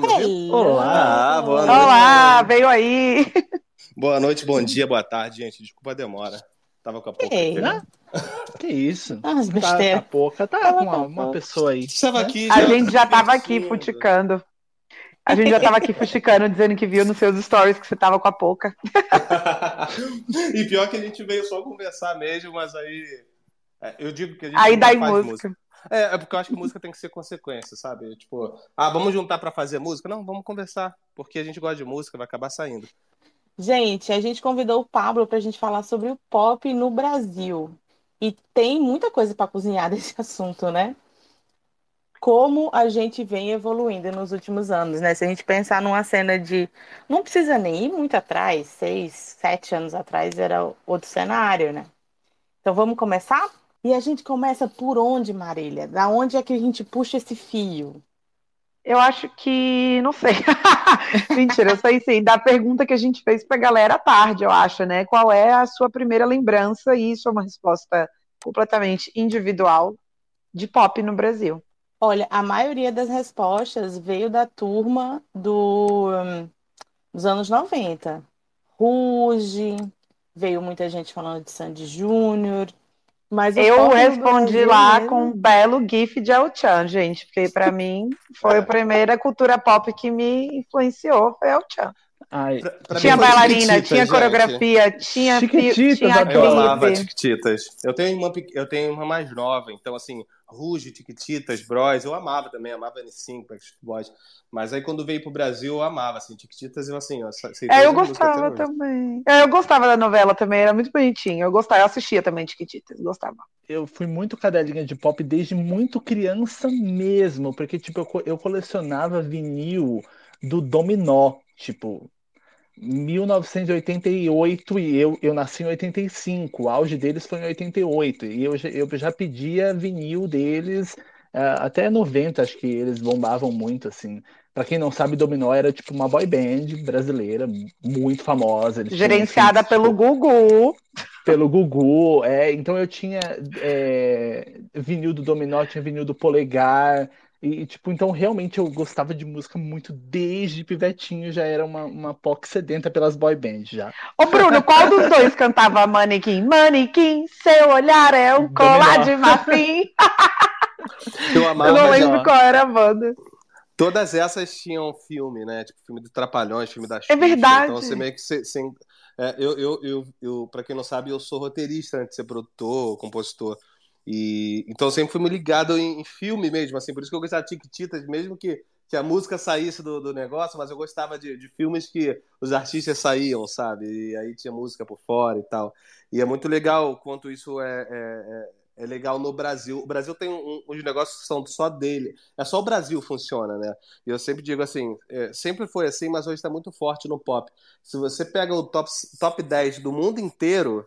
Tá? Olá, boa noite. Olá, veio aí. Boa noite, bom dia, boa tarde, gente. Desculpa a demora. Tava com a pouca. Ei, né? Que isso? Ah, as Tá, tá pouca, tá Tava com uma, uma pessoa aí. Estava né? aqui. A gente já tava aqui futicando. A gente já tava aqui futicando, dizendo que viu nos seus stories que você tava com a pouca. e pior que a gente veio só conversar mesmo, mas aí. é, eu digo que a gente Aí dá em faz música. É, é porque eu acho que música tem que ser consequência, sabe? Tipo, ah, vamos juntar pra fazer música? Não, vamos conversar. Porque a gente gosta de música, vai acabar saindo. Gente, a gente convidou o Pablo para a gente falar sobre o pop no Brasil. E tem muita coisa para cozinhar desse assunto, né? Como a gente vem evoluindo nos últimos anos, né? Se a gente pensar numa cena de. Não precisa nem ir muito atrás, seis, sete anos atrás era outro cenário, né? Então vamos começar? E a gente começa por onde, Marília? Da onde é que a gente puxa esse fio? Eu acho que. Não sei. Mentira, eu sei sim. Da pergunta que a gente fez pra galera à tarde, eu acho, né? Qual é a sua primeira lembrança? E isso é uma resposta completamente individual de pop no Brasil. Olha, a maioria das respostas veio da turma do, hum, dos anos 90. Ruge, veio muita gente falando de Sandy Júnior, mas Eu respondi lá mesmo- com um belo gif de El-Chan, gente, porque pra mim foi a primeira cultura pop que me influenciou, foi El-Chan. Ai, Pra- pra Tinha bailarina, Chiquititas, tinha gente. coreografia, tinha, Chiquititas, tinha. Eu amava clipe. Tiquititas. Eu tenho uma, eu tenho uma mais nova, então assim, Ruge, Tiquititas, Bros, eu amava também, amava N5, Backstreet Boys. Mas aí quando veio pro Brasil, eu amava, assim, Tiquititas, eu assim, eu É, eu gostava também. É, eu gostava da novela também, era muito bonitinho. Eu gostava, eu assistia também Chiquititas, gostava. eu fui muito cadelinha de pop desde muito criança mesmo, porque tipo, eu, eu colecionava vinil do Dominó, tipo, 1988 e eu, eu nasci em 85, o auge deles foi em 88, e eu, já- eu já pedia vinil deles ah, até 90, acho que eles bombavam muito, assim. Pra quem não sabe, Dominó era tipo uma boy band brasileira muito famosa. eles tinham Gerenciada hits, pelo tipo, Gugu. pelo Gugu, é, então eu tinha é, vinil do Dominó, tinha vinil do Polegar, e tipo, então realmente eu gostava de música muito desde pivetinho, já era uma, uma POC sedenta pelas boy bands já. Ô, Bruno, qual dos dois cantava Manequim? Manequim, seu olhar é um colar de marfim. Eu amava, Eu não lembro ó, qual era a banda. todas essas tinham filme, né? Tipo, filme do Trapalhões, filme da Xuxa. É verdade. Então você meio que se, se- é, eu, eu, eu, eu, pra quem não sabe, eu sou roteirista antes de ser produtor, compositor. E então sempre fui ligado em, em filme mesmo, assim, por isso que eu gostava de Tiquititas, mesmo que, que a música saísse do, do negócio, mas eu gostava de, de filmes que os artistas saíam, sabe? E aí tinha música por fora e tal. E é muito legal quanto isso é, é, é- é legal no Brasil. O Brasil tem um, uns negócios que são só dele. É só o Brasil funciona, né? E eu sempre digo assim, é, sempre foi assim, mas hoje está muito forte no pop. Se você pega o top, top 10 do mundo inteiro,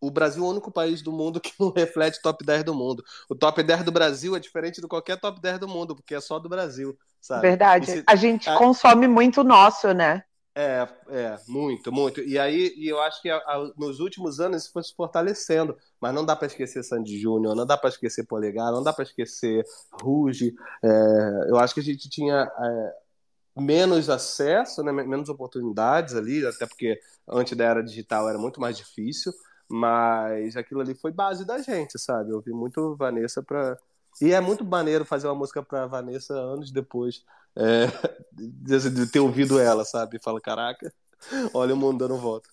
o Brasil é o único país do mundo que não reflete o top 10 do mundo. O top 10 do Brasil é diferente de qualquer top 10 do mundo, porque é só do Brasil, sabe? Verdade. Se- A gente a- consome muito nosso, né? é, é, muito, muito. E aí, e eu acho que a- a- nos últimos anos isso foi se fortalecendo. Mas não dá para esquecer Sandy Júnior, não dá para esquecer Polegar, não dá para esquecer Ruge. É, eu acho que a gente tinha é, menos acesso, né, menos oportunidades ali, até porque antes da era digital era muito mais difícil. Mas aquilo ali foi base da gente, sabe? Eu ouvi muito Vanessa para e é muito maneiro fazer uma música para Vanessa anos depois é, de ter ouvido ela, sabe? Fala, caraca, olha o mundo dando volta.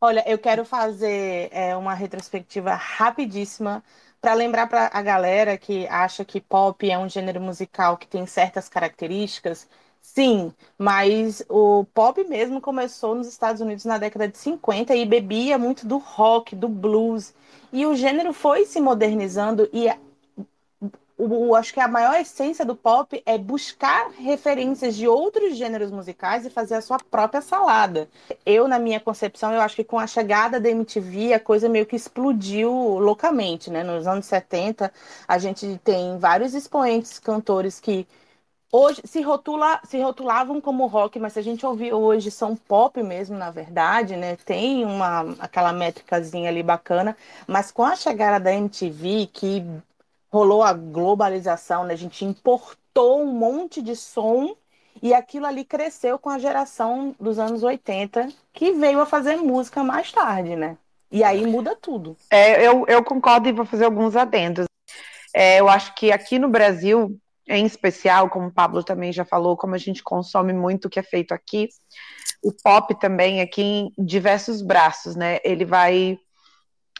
Olha, eu quero fazer é, uma retrospectiva rapidíssima para lembrar para a galera que acha que pop é um gênero musical que tem certas características. Sim, mas o pop mesmo começou nos Estados Unidos na década de 50 e bebia muito do rock, do blues. E o gênero foi se modernizando e o, acho que a maior essência do pop é buscar referências de outros gêneros musicais e fazer a sua própria salada. Eu, na minha concepção, eu acho que com a chegada da MTV, a coisa meio que explodiu loucamente, né? Nos anos 70, a gente tem vários expoentes, cantores que hoje se, rotula, se rotulavam como rock, mas se a gente ouvir hoje são pop mesmo, na verdade, né? Tem uma aquela métricazinha ali bacana, mas com a chegada da MTV, que rolou a globalização, né? A gente importou um monte de som E aquilo ali cresceu com a geração dos anos 80, que veio a fazer música mais tarde, né? E aí muda tudo. É, eu, eu concordo e vou fazer alguns adendos. É, eu acho que aqui no Brasil, em especial, como o Pablo também já falou, como a gente consome muito o que é feito aqui, o pop também aqui em diversos braços, né? Ele vai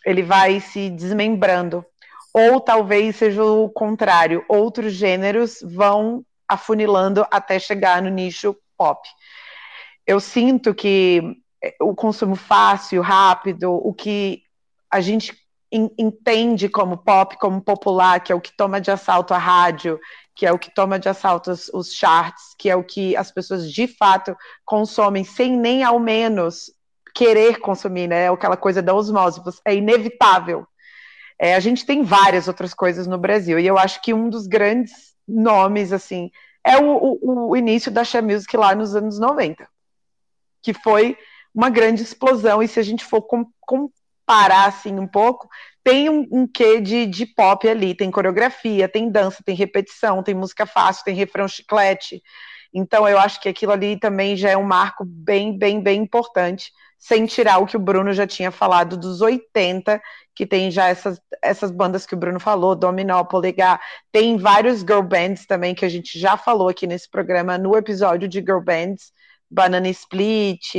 ele vai se desmembrando. Ou talvez seja o contrário, outros gêneros vão afunilando até chegar no nicho pop. Eu sinto que o consumo fácil, rápido, o que a gente entende como pop, como popular, que é o que toma de assalto a rádio, que é o que toma de assalto os, os charts, que é o que as pessoas de fato consomem sem nem ao menos querer consumir, né? Aquela coisa da osmose, é inevitável. É, a gente tem várias outras coisas no Brasil, e eu acho que um dos grandes nomes, assim, é o, o, o início da Xé Music lá nos anos 90, que foi uma grande explosão, e se a gente for com, comparar, assim, um pouco, tem um, um quê de, de pop ali, tem coreografia, tem dança, tem repetição, tem música fácil, tem refrão chiclete, então eu acho que aquilo ali também já é um marco bem, bem, bem importante sem tirar o que o Bruno já tinha falado dos 80, que tem já essas, essas bandas que o Bruno falou, Dominó, Polegar, tem vários girl bands também que a gente já falou aqui nesse programa, no episódio de girl bands, Banana Split,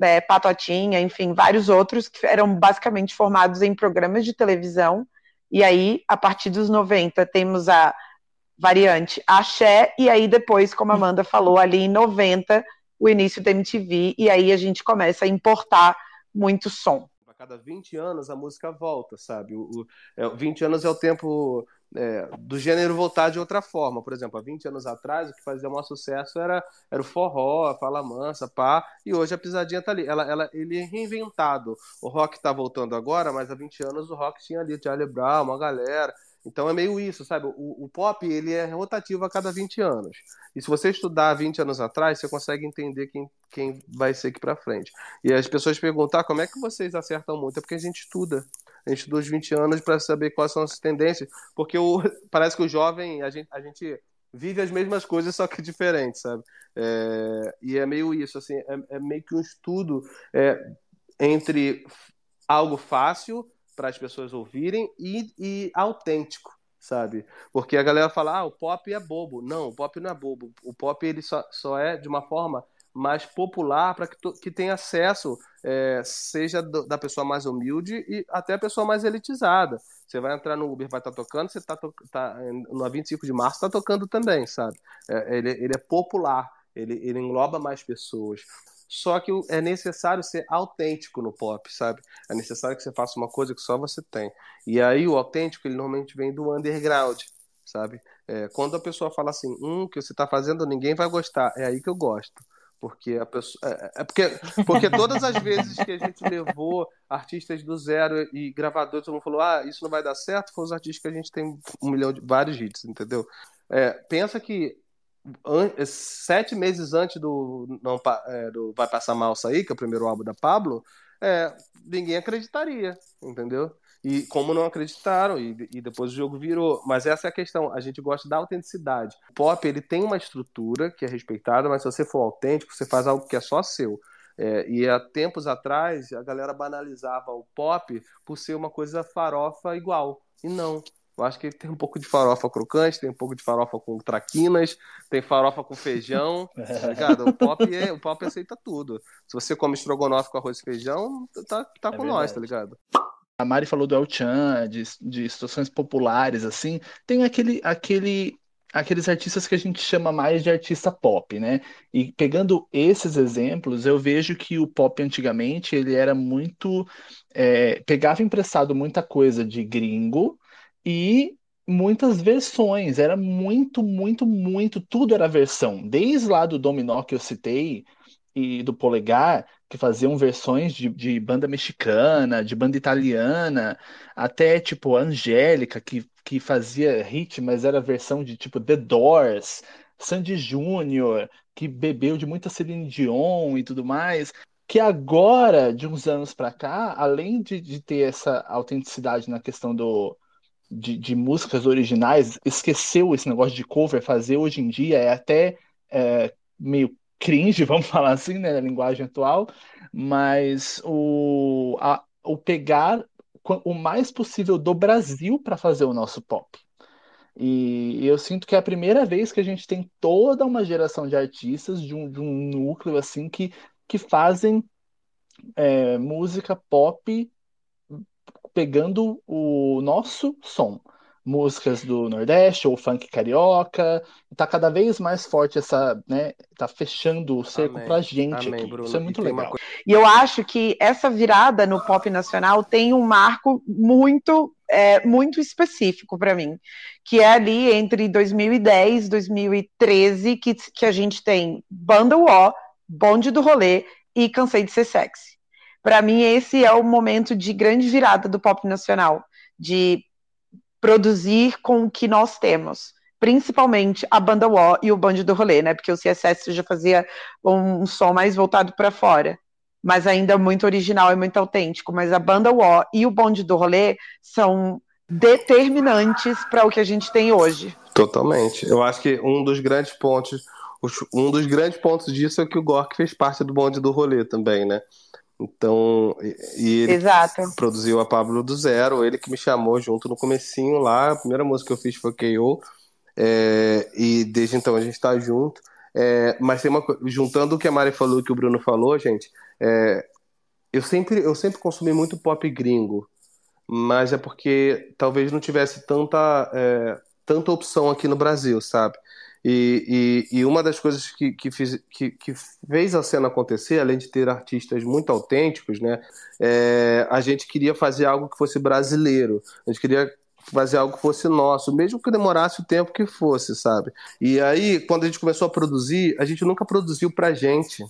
é, Patotinha, enfim, vários outros que eram basicamente formados em programas de televisão, e aí, a partir dos 90, temos a variante Axé, e aí depois, como a Amanda falou, ali em 90, o início da MTV, e aí a gente começa a importar muito som. A cada 20 anos a música volta, sabe? O, o é, 20 anos é o tempo é, do gênero voltar de outra forma. Por exemplo, há 20 anos atrás, o que fazia o maior sucesso era, era o forró, a fala mansa, pá, e hoje a pisadinha tá ali. Ela, ela, ele é reinventado. O rock tá voltando agora, mas há 20 anos o rock tinha ali Charlie Brown, uma galera. Então é meio isso, sabe? O, o, pop ele é rotativo a cada 20 anos. E se você estudar 20 anos atrás, você consegue entender quem, quem vai ser aqui para frente. E as pessoas perguntam: ah, como é que vocês acertam muito? É porque a gente estuda. A gente estuda os 20 anos para saber quais são as tendências. Porque o, parece que o jovem, a gente, a gente vive as mesmas coisas, só que diferente, sabe? É, e é meio isso, assim, é, é meio que um estudo é, entre algo fácil para as pessoas ouvirem e, e autêntico, sabe? Porque a galera fala, ah, o pop é bobo. Não, o pop não é bobo. O pop ele só, só é de uma forma mais popular para que, que tenha acesso, é, seja do, da pessoa mais humilde e até a pessoa mais elitizada. Você vai entrar no Uber, vai estar tá tocando, você está to, tá, no 25 de março está tocando também, sabe? É, ele, ele é popular, ele, ele engloba mais pessoas. Só que é necessário ser autêntico no pop, sabe? É necessário que você faça uma coisa que só você tem. E aí o autêntico, ele normalmente vem do underground, sabe? É, quando a pessoa fala assim, um, o que você está fazendo ninguém vai gostar, é aí que eu gosto. Porque a pessoa. É, é porque, porque todas as vezes que a gente levou artistas do zero e gravadores, todo mundo falou, ah, isso não vai dar certo, foram os artistas que a gente tem um milhão de vários hits, entendeu? É, pensa que sete meses antes do, não, é, do Vai Passar Mal sair, que é o primeiro álbum da Pablo, é, ninguém acreditaria, entendeu? E como não acreditaram, e, e, depois o jogo virou. Mas essa é a questão, a gente gosta da autenticidade. O pop, ele tem uma estrutura que é respeitada, mas se você for autêntico, você faz algo que é só seu. É, e há tempos atrás, a galera banalizava o pop por ser uma coisa farofa igual. E não. Eu acho que tem um pouco de farofa crocante, tem um pouco de farofa com traquinas, tem farofa com feijão, tá ligado? O pop, é, o pop aceita tudo. Se você come estrogonofe com arroz e feijão, tá, tá é com verdade. nós, tá ligado? A Mari falou do El Chan, de, de situações populares, assim. Tem aquele, aquele, aqueles artistas que a gente chama mais de artista pop, né? E pegando esses exemplos, eu vejo que o pop antigamente ele era muito. É, pegava emprestado muita coisa de gringo e muitas versões. Era muito, muito, muito. Tudo era versão. Desde lá do Dominó que eu citei e do Polegar, que faziam versões de, de banda mexicana, de banda italiana, até tipo Angélica, que, que fazia hit, mas era versão de tipo The Doors, Sandy Júnior, que bebeu de muita Celine Dion e tudo mais que agora, de uns anos para cá, além de, de, ter essa autenticidade na questão do, de, de, músicas originais, esqueceu esse negócio de cover, fazer hoje em dia é até é, meio cringe, vamos falar assim, né, na linguagem atual, mas o, a, o pegar o mais possível do Brasil para fazer o nosso pop. E eu sinto que é a primeira vez que a gente tem toda uma geração de artistas de um, de um núcleo assim que, que fazem é, música pop pegando o nosso som músicas do Nordeste ou funk carioca. Tá cada vez mais forte essa, né? Tá fechando o cerco Amém. pra gente. Amém, aqui. Isso é muito legal. Uma... E eu acho que essa virada no pop nacional tem um marco muito é, muito específico para mim, que é ali entre 2010 e 2013 que, que a gente tem Banda UO, Bonde do Rolê e Cansei de Ser Sexy. Para mim, esse é o momento de grande virada do pop nacional, de produzir com o que nós temos. Principalmente a banda War e o Band do Rolê, né? Porque o CSS já fazia um, som mais voltado para fora, mas ainda muito original e muito autêntico. Mas a banda War e o Bonde do Rolê são determinantes para o que a gente tem hoje. Totalmente. Eu acho que um dos grandes pontos, um dos grandes pontos disso é que o Gork fez parte do bonde do rolê também, né? Então, e ele Exato. produziu a Pablo do zero, ele que me chamou junto no comecinho lá, a primeira música que eu fiz foi KO, é, e desde então a gente está junto. É, mas tem uma juntando o que a Mari falou e o que o Bruno falou, gente, é, eu sempre eu sempre consumi muito pop gringo, mas é porque talvez não tivesse tanta é, tanta opção aqui no Brasil, sabe? E, e, e, uma das coisas que, que, fiz, que, que, fez a cena acontecer, além de ter artistas muito autênticos, né, é, a gente queria fazer algo que fosse brasileiro. A gente queria fazer algo que fosse nosso, mesmo que demorasse o tempo que fosse, sabe? E aí, quando a gente começou a produzir, a gente nunca produziu pra gente.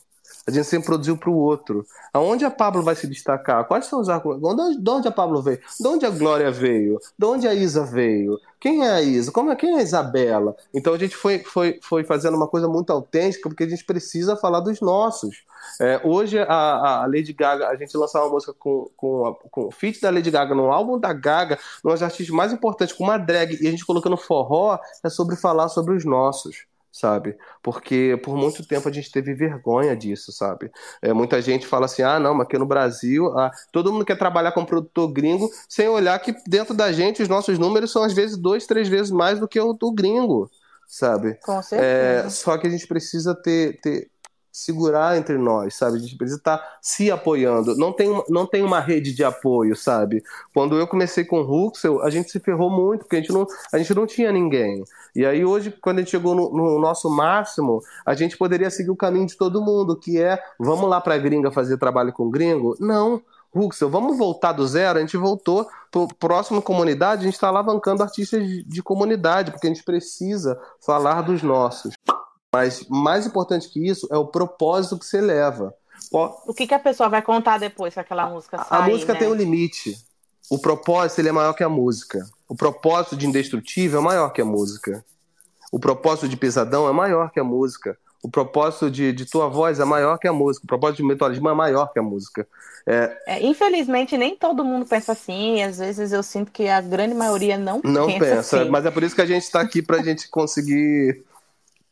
A gente sempre produziu para o outro. Aonde a Pablo vai se destacar? Quais são os argumentos? De onde a Pablo veio? De onde a Glória veio? De onde a Isa veio? Quem é a Isa? Como é, quem é a Isabela? Então a gente foi, foi, foi fazendo uma coisa muito autêntica, porque a gente precisa falar dos nossos. É, hoje a, a, Lady Gaga, a gente lançou uma música com, com, a, com o feat da Lady Gaga no álbum da Gaga, um dos artistas mais importantes, com uma drag, e a gente colocando forró, é sobre falar sobre os nossos sabe? Porque por muito tempo a gente teve vergonha disso, sabe? É, muita gente fala assim: ah, não, mas aqui no Brasil, ah, todo mundo quer trabalhar com produtor gringo, sem olhar que dentro da gente os nossos números são às vezes dois, três vezes mais do que o do gringo, sabe? Com certeza. É, só que a gente precisa ter, ter segurar entre nós, sabe? A gente precisa estar tá se apoiando. Não tem, não tem uma rede de apoio, sabe? Quando eu comecei com o Ruxel, a gente se ferrou muito, porque a gente não, a gente não tinha ninguém. E aí hoje, quando a gente chegou no, no nosso máximo, a gente poderia seguir o caminho de todo mundo, que é, vamos lá pra gringa fazer trabalho com gringo? Não. Ruxel, vamos voltar do zero? A gente voltou para próximo comunidade, a gente está alavancando artistas de comunidade, porque a gente precisa falar dos nossos. Mas mais importante que isso é o propósito que você leva. O que, que a pessoa vai contar depois que aquela música sai? A música né? tem um limite. O propósito ele é maior que a música. O propósito de Indestrutível é maior que a música. O propósito de Pesadão é maior que a música. O propósito de, de tua voz é maior que a música. O propósito de Metalismo é maior que a música. É... É, infelizmente, nem todo mundo pensa assim. E às vezes eu sinto que a grande maioria não, não pensa. Não pensa. Assim. Mas é por isso que a gente está aqui para a gente conseguir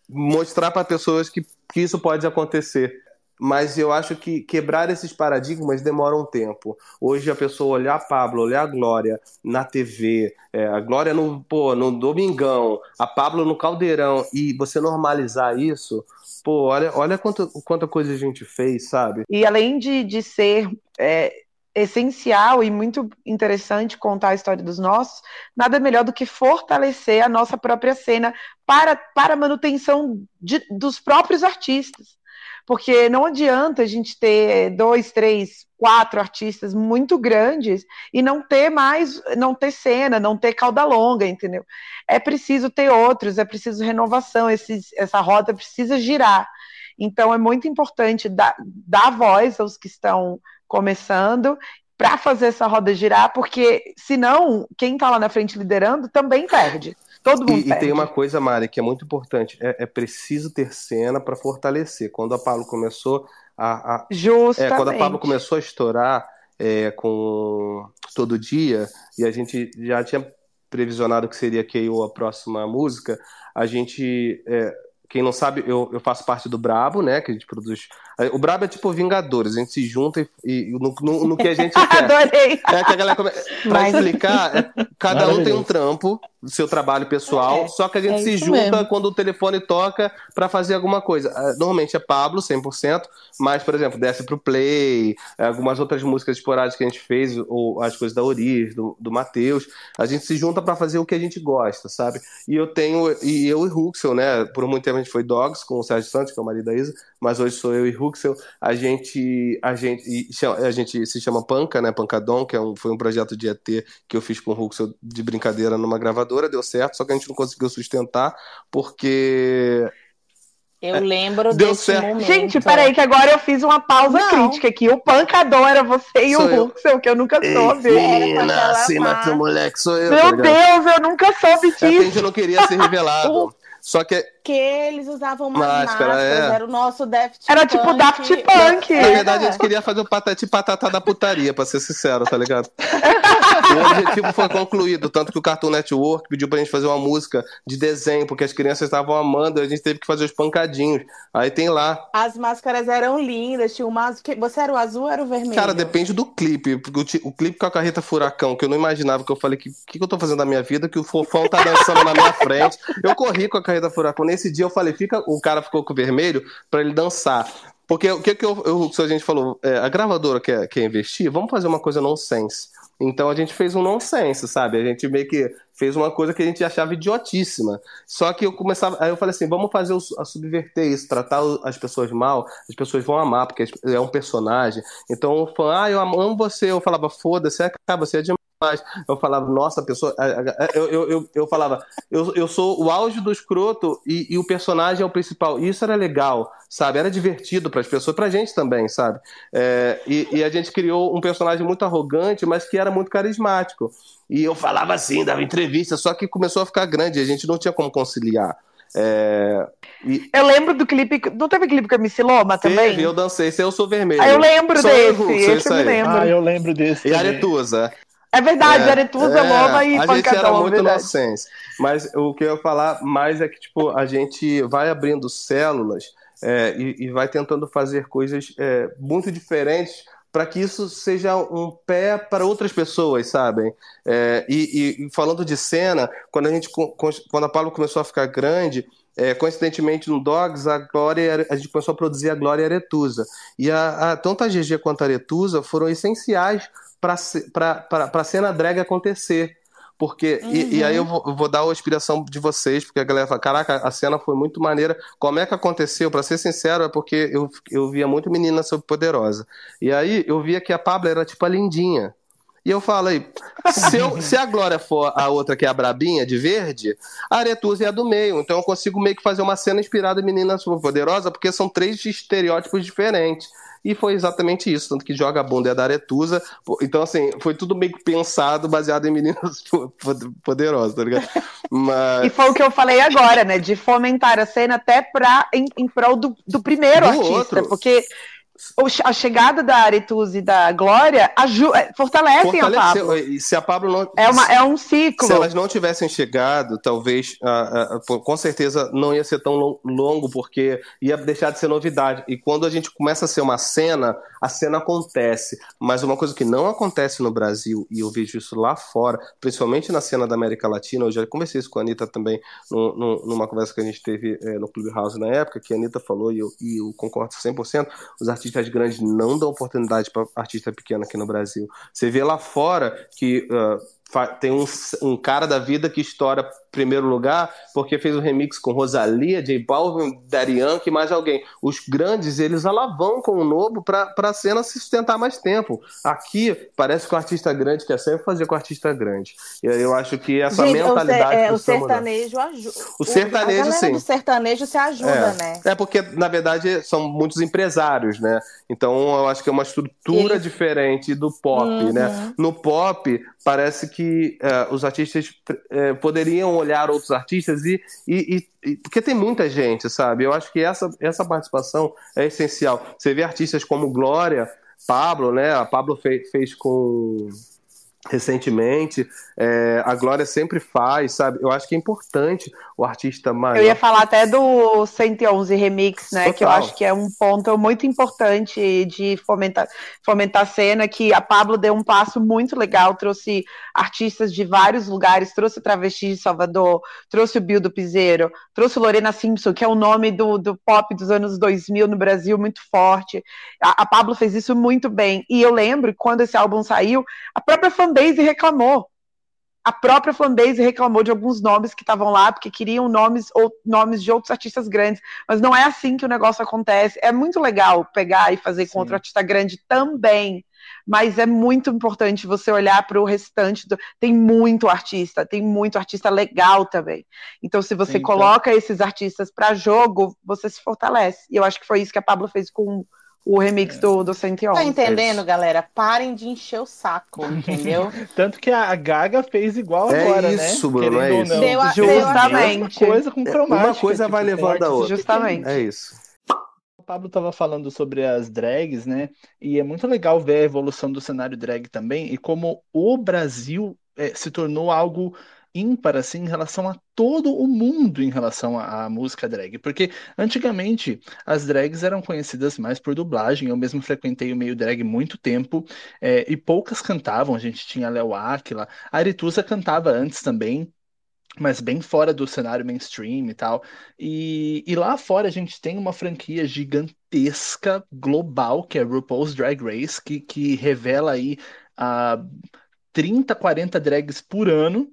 mostrar para pessoas que, que isso pode acontecer. Mas eu acho que quebrar esses paradigmas demora um tempo. Hoje a pessoa olhar a Pablo, olhar a Glória na TV, é, a Glória no, pô, no Domingão, a Pablo no Caldeirão, e você normalizar isso, pô, olha, olha quanta, quanta coisa a gente fez, sabe? E além de, de ser é, essencial e muito interessante contar a história dos nossos, nada melhor do que fortalecer a nossa própria cena para, para a manutenção de, dos próprios artistas. Porque não adianta a gente ter dois, três, quatro artistas muito grandes e não ter mais, não ter cena, não ter cauda longa, entendeu? É preciso ter outros, é preciso renovação, esses, essa roda precisa girar. Então é muito importante dar, dar voz aos que estão começando para fazer essa roda girar, porque senão quem está lá na frente liderando também perde. Todo mundo e, perde. E tem uma coisa, Mari, que é muito importante: é, é preciso ter cena para fortalecer. Quando a Pablo começou a. a. É, quando a Pablo começou a estourar é, com Todo Dia, e a gente já tinha previsionado que seria KO a próxima música, a gente. É, quem não sabe, eu, eu faço parte do Brabo, né? Que a gente produz. O Brabo é tipo Vingadores, a gente se junta e, e no, no, no, que a gente quer. Adorei! É que a galera come... Pra Mas... explicar, é, cada um tem um trampo do seu trabalho pessoal, é, só que a gente é se junta mesmo. quando o telefone toca para fazer alguma coisa. Ah, normalmente é Pablo, 100%, mas, por exemplo, desce pro Play, algumas outras músicas esporádicas que a gente fez, ou as coisas da Oriz, do, do Matheus, a gente se junta para fazer o que a gente gosta, sabe? E eu tenho, e eu e Ruxel, né? Por muito tempo a gente foi Dogs com o Sérgio Santos, que é o marido da Isa, mas hoje sou eu e Ruxel. A gente, a gente, a gente se chama Panca, né? Pancadon, que é um, foi um projeto de ET que eu fiz com o Ruxel de brincadeira numa gravadora, deu certo, só que a gente não conseguiu sustentar, porque eu é, lembro Deu desse certo. momento. Gente, peraí, que agora eu fiz uma pausa não. crítica aqui. O pancador era você e sou o Ruxel, que eu nunca soube. Menina, acima do moleque sou eu. Meu tá Deus, eu nunca soube disso. É, a gente não queria ser revelado. Só que. Que eles usavam uma máscara, é. era o nosso Daft Era tipo Daft Punk. Na, verdade, a gente queria fazer o patati patata da putaria, pra ser sincero, tá ligado? o objetivo foi concluído, tanto que o Cartoon Network pediu pra gente fazer uma música de desenho, porque as crianças estavam amando, e a gente teve que fazer os pancadinhos. Aí tem lá. As máscaras eram lindas, tinha uma. Você era o azul ou era o vermelho? Cara, depende do clipe. O, o clipe com a carreta furacão, que eu não imaginava, que eu falei, o que, que, que eu tô fazendo na minha vida? Que o fofão tá dançando na minha frente. Eu corri com a carreta furacão. Nesse dia eu falei, fica, o cara ficou com o vermelho para ele dançar. Porque o que, que eu, eu, a gente falou, é, a gravadora quer, quer investir, vamos fazer uma coisa nonsense. Então a gente fez um nonsense, sabe? A gente meio que fez uma coisa que a gente achava idiotíssima. Só que eu começava, aí eu falei assim, vamos fazer a subverter isso, tratar as pessoas mal, as pessoas vão amar porque é um personagem. Então o fã, ah, eu amo você, eu falava, foda-se, é, você é demais eu falava, nossa, a pessoa. Eu, eu, eu, eu, falava, eu, eu sou o auge do escroto e, e o personagem é o principal. E isso era legal, sabe? Era divertido para as pessoas, pra gente também, sabe? É, e, e a gente criou um personagem muito arrogante, mas que era muito carismático. E eu falava assim, dava entrevista, só que começou a ficar grande, a gente não tinha como conciliar. É... E... Eu lembro do clipe. Não teve clipe com a Missy Loma também? Teve, eu dancei, se eu sou vermelho. Ah, eu lembro sou desse, eu, esse eu me lembro. Ah, eu lembro desse. E Aretusa. É verdade, é, Aretusa, é, Loma e A gente era muito inocente. Mas o que eu ia falar mais é que, tipo, a gente vai abrindo células é, e, e, vai tentando fazer coisas é, muito diferentes para que isso seja um pé para outras pessoas, sabem? É, e, e, falando de cena, quando a gente, quando a Pablo começou a ficar grande, é, coincidentemente no Dogs, a Glória, a gente começou a produzir a Glória Aretusa. E a, a, tanto a GG quanto a Aretusa foram essenciais para a cena drag acontecer. Porque, uhum. e, e, aí eu vou, eu vou, dar a inspiração de vocês, porque a galera fala: caraca, a cena foi muito maneira. Como é que aconteceu? Para ser sincero, é porque eu, eu via muito menina sobre poderosa. E aí eu via que a Pablo era tipo a lindinha. E eu falei, se, eu, se a Glória for a outra que é a brabinha, de verde, a Aretusa é a do meio. Então eu consigo meio que fazer uma cena inspirada em Menina Superpoderosa, porque são três estereótipos diferentes. E foi exatamente isso, tanto que joga a bunda é da Aretusa. Então, assim, foi tudo meio que pensado, baseado em meninas poderosas, tá ligado? Mas... E foi o que eu falei agora, né? De fomentar a cena até pra, em, em prol do, do primeiro do artista. Outro. Porque a chegada da Aretusa e da Glória ajuda, fortalecem a Pablo. E se a Pablo não. É, uma, é um ciclo. Se elas não tivessem chegado, talvez, uh, uh, com certeza, não ia ser tão longo, porque ia deixar de ser novidade. E quando a gente começa a ser uma cena, a cena acontece. Mas uma coisa que não acontece no Brasil, e eu vejo isso lá fora, principalmente na cena da América Latina, eu já conversei isso com a Anitta também, no, no, numa conversa que a gente teve é, no Clubhouse na época, que a Anitta falou, e eu, e eu concordo 100%, os artistas grandes não dão oportunidade para artista pequeno aqui no Brasil. Você vê lá fora que uh, tem um, um, cara da vida que estoura primeiro lugar porque fez um remix com Rosalia, J Balvin, Daddy Yankee e mais alguém. Os grandes, eles alavancam o novo para a cena se sustentar mais tempo. Aqui, parece que o artista grande quer sempre fazer com o artista grande. E eu acho que essa Gente, mentalidade... É, o, sertanejo ajuda. O sertanejo, a sim. do sertanejo se ajuda, é. né? É porque, na verdade, são muitos empresários, né? Então, eu acho que é uma estrutura diferente do pop, né? uhum. né? No pop, parece que uh, os artistas uh, poderiam olhar outros artistas e, e, e, porque tem muita gente, sabe? Eu acho que essa, essa participação é essencial. Você vê artistas como Glória, Pablo, né? A Pablo fez, fez com recentemente. É, a Glória sempre faz, sabe? Eu acho que é importante o artista mais. Eu ia falar até do 111 Remix, né? Total. Que eu acho que é um ponto muito importante de fomentar, fomentar a cena, que a Pablo deu um passo muito legal, trouxe artistas de vários lugares, trouxe Travesti de Salvador, trouxe o Bill do Piseiro, trouxe Lorena Simpson, que é o nome do, do pop dos anos 2000 no Brasil, muito forte. A, a Pablo fez isso muito bem. E eu lembro, quando esse álbum saiu, a própria fanbase reclamou a própria fanbase reclamou de alguns nomes que estavam lá, porque queriam nomes ou nomes de outros artistas grandes, mas não é assim que o negócio acontece. É muito legal pegar e fazer Sim. com outro artista grande também, mas é muito importante você olhar para o restante. Do... Tem muito artista, tem muito artista legal também. Então, se você Sim, coloca então... esses artistas para jogo, você se fortalece. E eu acho que foi isso que a Pablo fez com o remix do, do 111. Tá entendendo, é galera? Parem de encher o saco, entendeu? Tanto que a Gaga fez igual é agora, isso, né? Isso, Bruno, é isso. Deu a, Justamente. Deu coisa com cromática. Uma coisa tipo, vai levando a outra. Justamente. É isso. O Pablo estava falando sobre as drags, né? E é muito legal ver a evolução do cenário drag também e como o Brasil é, se tornou algo ímpar assim em relação a todo o mundo em relação à, música drag, porque antigamente as drags eram conhecidas mais por dublagem, eu mesmo frequentei o meio drag muito tempo é, e poucas cantavam, a gente tinha Léo Aquila, a Arituza cantava antes também, mas bem fora do cenário mainstream e tal. E, e, lá fora a gente tem uma franquia gigantesca, global, que é RuPaul's Drag Race, que, que revela aí a uh, 30, 40 drags por ano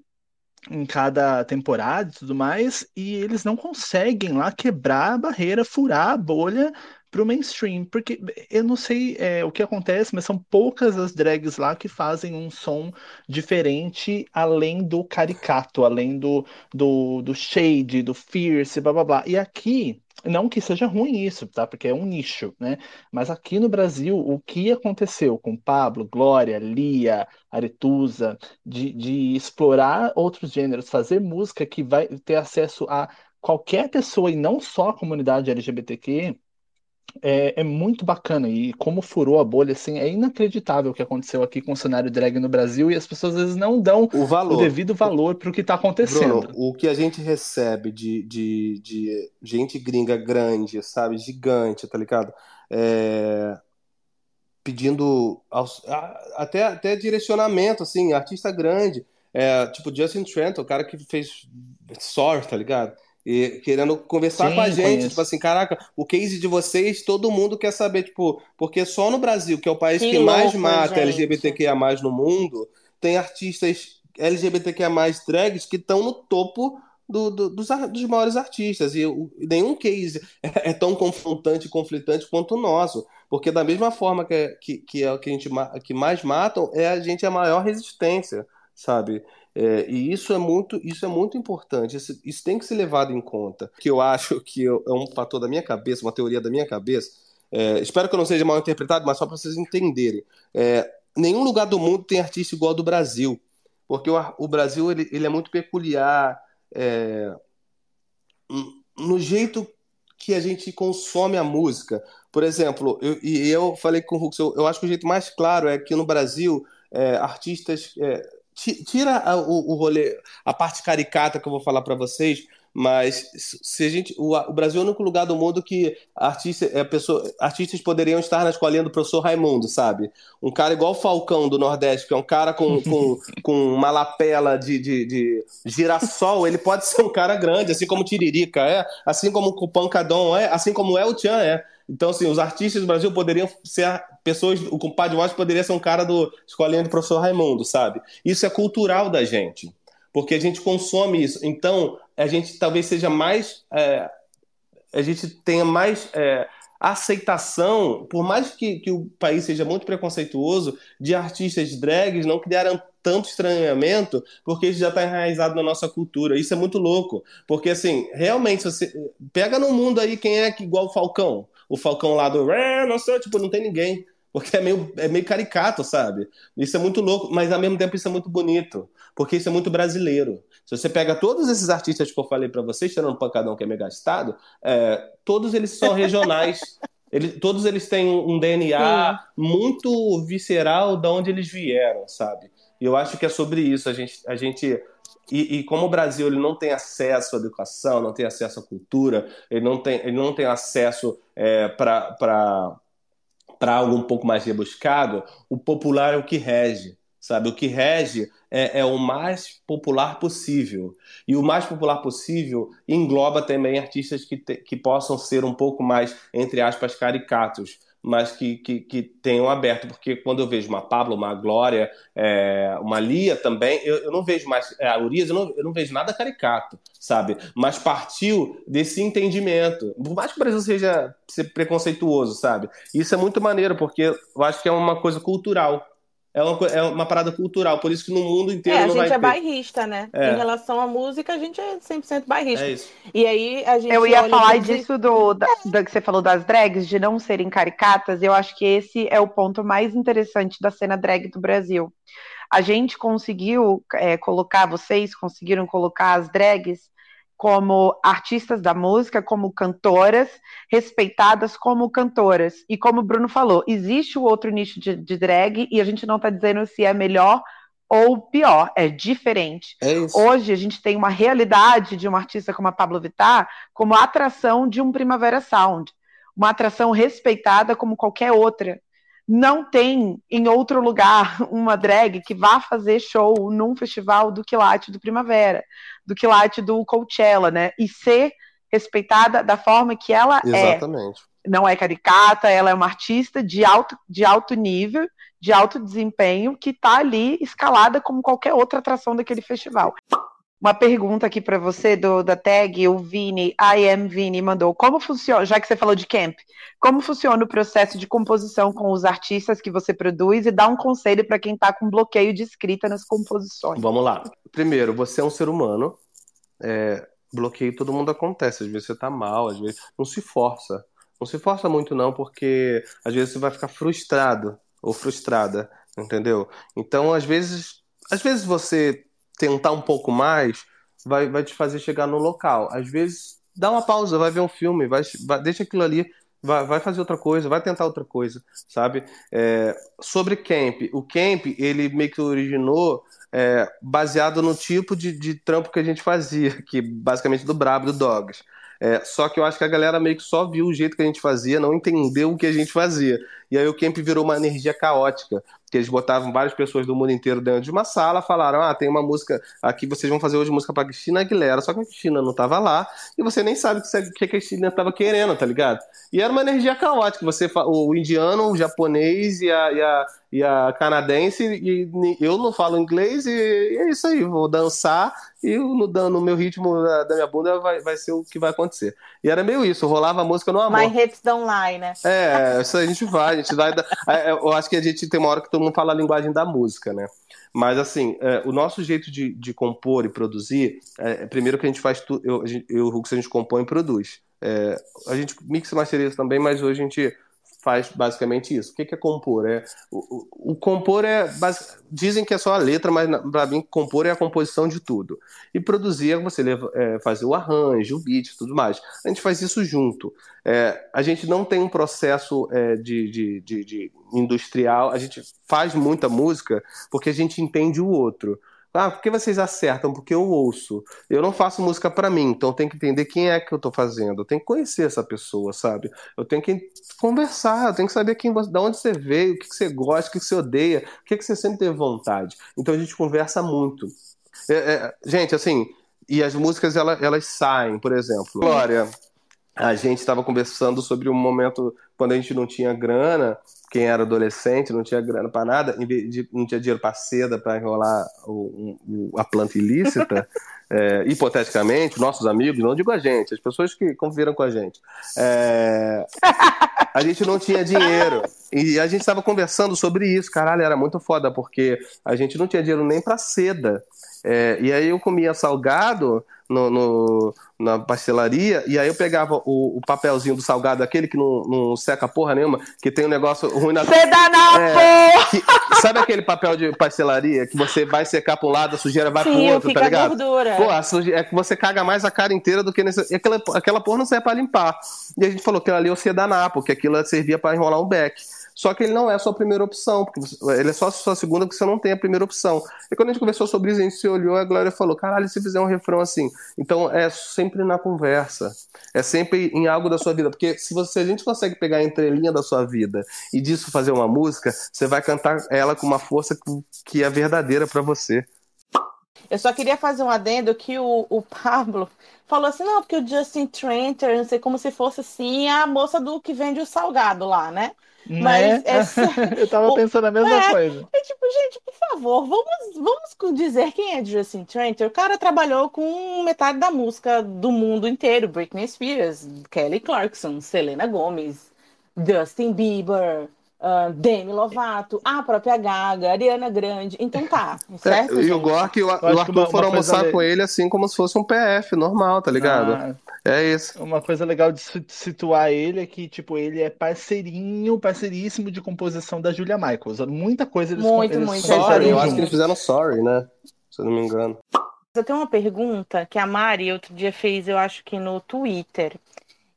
em cada temporada e tudo mais, e eles não conseguem lá quebrar a barreira, furar a bolha pro mainstream, porque eu não sei é, o que acontece, mas são poucas as drags lá que fazem um som diferente além do caricato, além do, do, do shade, do fierce, blá blá blá. E aqui não que seja ruim isso, tá? Porque é um nicho, né? Mas aqui no Brasil, o que aconteceu com Pablo, Glória, Lia, Aretusa, de, de explorar outros gêneros, fazer música que vai ter acesso a qualquer pessoa e não só a comunidade LGBTQ, é, é, muito bacana e como furou a bolha, assim, é inacreditável o que aconteceu aqui com o cenário drag no Brasil e as pessoas às vezes não dão o, valor. o devido valor para o que está acontecendo. Bruno, o que a gente recebe de, de, de gente gringa grande, sabe, gigante, tá ligado? É... Pedindo até, até direcionamento, assim, artista grande, é, tipo Justin Trent, o cara que fez Soar, tá ligado? E querendo conversar Sim, com a gente, conheço. tipo assim, caraca, o case de vocês, todo mundo quer saber, tipo, porque só no Brasil, que é o país que, que mais louco, mata gente. LGBTQIA no mundo, tem artistas LGBTQIA drags que estão no topo do, do, dos, dos, maiores artistas. E o, nenhum case é, é, tão confrontante e conflitante quanto o nosso. Porque da mesma forma que, é, que, que é o que a gente que mais matam, é a gente a maior resistência, sabe? É, e isso é muito, isso é muito importante. Isso, isso, tem que ser levado em conta. Que eu acho que é um fator da minha cabeça, uma teoria da minha cabeça. É, espero que eu não seja mal interpretado, mas só para vocês entenderem. É, nenhum lugar do mundo tem artista igual ao do Brasil, porque o, o Brasil ele, ele, é muito peculiar é, no jeito que a gente consome a música. Por exemplo, eu, e eu falei com o Hux, eu, eu, acho que o jeito mais claro é que no Brasil é, artistas tira o, o rolê, a parte caricata que eu vou falar para vocês, mas se a gente, o, o, Brasil é o único lugar do mundo que artista, é, pessoa, artistas poderiam estar na escolinha do professor Raimundo, sabe? Um cara igual o Falcão do Nordeste, que é um cara com, com, com uma lapela de, de, de, girassol, ele pode ser um cara grande, assim como o Tiririca é, assim como o Pancadão é, assim como é o Tchan é. Então, assim, os artistas do Brasil poderiam ser pessoas. O compadre Watts poderia ser um cara do escolinha do professor Raimundo, sabe? Isso é cultural da gente, porque a gente consome isso. Então, a gente talvez seja mais. É, a gente tenha mais. É, aceitação, por mais que, que o país seja muito preconceituoso, de artistas drags não criaram tanto estranhamento, porque isso já está enraizado na nossa cultura. Isso é muito louco. Porque, assim, realmente, você pega no mundo aí quem é que igual o Falcão o Falcão lá do não sei, tipo, não tem ninguém. Porque é meio, é meio caricato, sabe? Isso é muito louco, mas ao mesmo tempo isso é muito bonito. Porque isso é muito brasileiro. Se você pega todos esses artistas que eu falei para vocês, tirando o Pancadão que é megastado, é, todos eles são regionais. eles, todos eles têm um DNA Sim. muito visceral de onde eles vieram, sabe? E eu acho que é sobre isso. A gente, a gente e, e, como o Brasil ele não tem acesso à educação, não tem acesso à cultura, ele não tem, ele não tem acesso é, para algo um pouco mais rebuscado, o popular é o que rege, sabe? O que rege é, é, o mais popular possível. E o mais popular possível engloba também artistas que, te, que possam ser um pouco mais, entre aspas, caricatos mas que, que, que, tenham aberto, porque quando eu vejo uma Pablo, uma Glória, é, uma Lia também, eu, eu, não vejo mais, é, a Urias, eu não, eu não vejo nada caricato, sabe? Mas partiu desse entendimento, por mais que o Brasil seja preconceituoso, sabe? Isso é muito maneiro, porque eu acho que é uma coisa cultural, é uma, é uma parada cultural, por isso que no mundo inteiro é, não vai ter. A gente é bairrista, né? É. Em relação à música, a gente é 100% bairrista. É isso. E aí a gente Eu ia falar disso do, da, da, que você falou das drags, de não serem caricatas, eu acho que esse é o ponto mais interessante da cena drag do Brasil. A gente conseguiu é, colocar, vocês conseguiram colocar as drags como artistas da música, como cantoras, respeitadas como cantoras. E como o Bruno falou, existe o outro nicho de, de drag e a gente não está dizendo se é melhor ou pior, é diferente. É Hoje a gente tem uma realidade de uma artista como a Pablo Vittar como a atração de um Primavera Sound, uma atração respeitada como qualquer outra não tem em outro lugar uma drag que vá fazer show num festival do quilate do Primavera, do quilate do Coachella, né? E ser respeitada da forma que ela é. Exatamente. é. Não é caricata, ela é uma artista de alto, de alto nível, de alto desempenho, que está ali escalada como qualquer outra atração daquele festival. Uma pergunta aqui para você do, da tag, o Vini, I am Vini, mandou. Como funciona, já que você falou de camp, como funciona o processo de composição com os artistas que você produz e dá um conselho para quem está com bloqueio de escrita nas composições? Vamos lá. Primeiro, você é um ser humano. É, bloqueio todo mundo acontece. Às vezes você está mal, às vezes. Não se força. Não se força muito, não, porque às vezes você vai ficar frustrado ou frustrada, entendeu? Então, às vezes. Às vezes você tentar um pouco mais, vai, vai te fazer chegar no local. Às vezes, dá uma pausa, vai ver um filme, vai, vai deixa aquilo ali, vai, vai fazer outra coisa, vai tentar outra coisa, sabe? É, sobre camp, o camp, ele meio que originou é, baseado no tipo de, de trampo que a gente fazia, que basicamente do Brabo, do Dogs. É, só que eu acho que a galera meio que só viu o jeito que a gente fazia, não entendeu o que a gente fazia. E aí o camp virou uma energia caótica que eles botavam várias pessoas do mundo inteiro dentro de uma sala, falaram: ah, tem uma música aqui, vocês vão fazer hoje música pra Cristina Aguilera, só que a Cristina não tava lá, e você nem sabe o que a Cristina tava querendo, tá ligado? E era uma energia caótica, você, o indiano, o japonês e a, e a, e a canadense, e eu não falo inglês, e, e é isso aí, vou dançar, e no, no meu ritmo da, da, minha bunda vai, vai ser o que vai acontecer. E era meio isso, rolava a música no amor. My hips don't lie, né? É, isso a gente vai, a gente vai. Eu acho que a gente tem uma hora que todo mundo fala a linguagem da música, né? Mas, assim, é, o nosso jeito de, de compor e produzir, é, primeiro que a gente faz tudo, eu, eu, o Rux, a gente compõe e produz. É, a gente mixa e masteriza também, mas hoje a gente faz basicamente isso. O que é compor? É, o, o, compor é. Dizem que é só a letra, mas para mim, compor é a composição de tudo. E produzir é você leva, é, fazer o arranjo, o beat tudo mais. A gente faz isso junto. É, a gente não tem um processo é, de, de, de, de industrial, a gente faz muita música porque a gente entende o outro. Ah, por que vocês acertam? Porque eu ouço. Eu não faço música para mim, então tenho que entender quem é que eu tô fazendo. Eu tenho que conhecer essa pessoa, sabe? Eu tenho que conversar, eu tenho que saber quem, de onde você veio, o que, você gosta, o que, você odeia, o que, que você sempre teve vontade. Então a gente conversa muito. É, é, gente, assim, e as músicas elas, elas saem, por exemplo. Glória, a gente estava conversando sobre um momento quando a gente não tinha grana quem era adolescente, não tinha grana para nada, de, não tinha dinheiro para seda para enrolar o, o, a planta ilícita, é, hipoteticamente, nossos amigos, não digo a gente, as pessoas que conviveram com a gente, é, a gente não tinha dinheiro. E a gente estava conversando sobre isso, caralho, era muito foda, porque a gente não tinha dinheiro nem para seda. É, e aí eu comia salgado no, no, na pastelaria, e aí eu pegava o, o, papelzinho do salgado, aquele que não, não seca porra nenhuma, que tem um negócio ruim na. Você dá na é, que, Sabe aquele papel de pastelaria que você vai secar para um lado, a sujeira vai Sim, pro outro, tá ligado? Gordura. Pô, sujeira, é que você caga mais a cara inteira do que nesse. Aquela, aquela porra não serve para limpar. E a gente falou que ali o sedanapo, que aquilo servia para enrolar um beck. Só que ele não é a sua primeira opção, porque você, ele é só a sua segunda porque você não tem a primeira opção. E quando a gente conversou sobre isso, a gente se olhou e a Glória falou: caralho, se fizer um refrão assim. Então é sempre na conversa. É sempre em algo da sua vida. Porque se, você, se a gente consegue pegar a entrelinha da sua vida e disso fazer uma música, você vai cantar ela com uma força que é verdadeira para você. Eu só queria fazer um adendo que o, o Pablo falou assim, não, porque o Justin Tranter, não sei como se fosse assim, a moça do que vende o salgado lá, né? Mas é... eu tava pensando a mesma é, coisa. É tipo, gente, por favor, vamos, vamos dizer quem é Justin Tranter. O cara trabalhou com metade da música do mundo inteiro: Britney Spears, Kelly Clarkson, Selena Gomez, Justin Bieber, Uh, Demi Lovato, a própria Gaga, Ariana Grande. Então tá, certo? É, e o Gork e o, o Arthur foram almoçar com ele assim como se fosse um PF normal, tá ligado? Ah, é isso. Uma coisa legal de situar ele é que, tipo, ele é parceirinho, parceiríssimo de composição da Julia Michaels. Muita coisa eles Muito, eles muito. Sorry, eu acho que eles fizeram Sorry, né? Se eu não me engano. Eu tenho uma pergunta que a Mari outro dia fez, eu acho que no Twitter.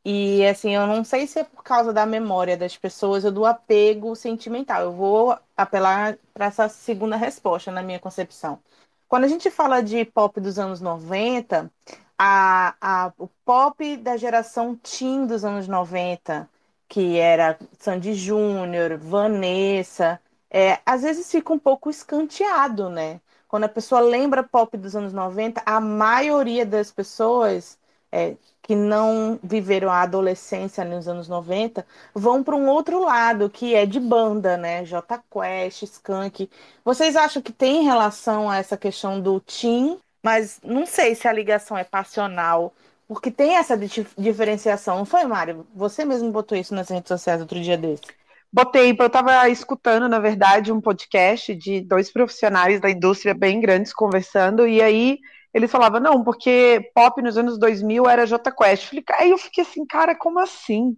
E assim, eu não sei se é por causa da memória das pessoas ou do apego sentimental. Eu vou apelar para essa segunda resposta na minha concepção. Quando a gente fala de pop dos anos 90, a, a, o pop da geração teen dos anos 90, que era Sandy Júnior, Vanessa, é, às vezes fica um pouco escanteado, né? Quando a pessoa lembra pop dos anos 90, a maioria das pessoas é, que não viveram a adolescência nos anos 90 vão para um outro lado, que é de banda, né? J Quest, Skank. Vocês acham que tem relação a essa questão do teen? Mas não sei se a ligação é passional, porque tem essa diferenciação. Não foi, Mário? Você mesmo botou isso nas redes sociais outro dia desse. Botei, eu estava escutando, na verdade, um podcast de dois profissionais da indústria bem grandes conversando, e aí eles falavam, não, porque pop nos anos 2000 era J Quest. Aí eu fiquei assim, cara, como assim?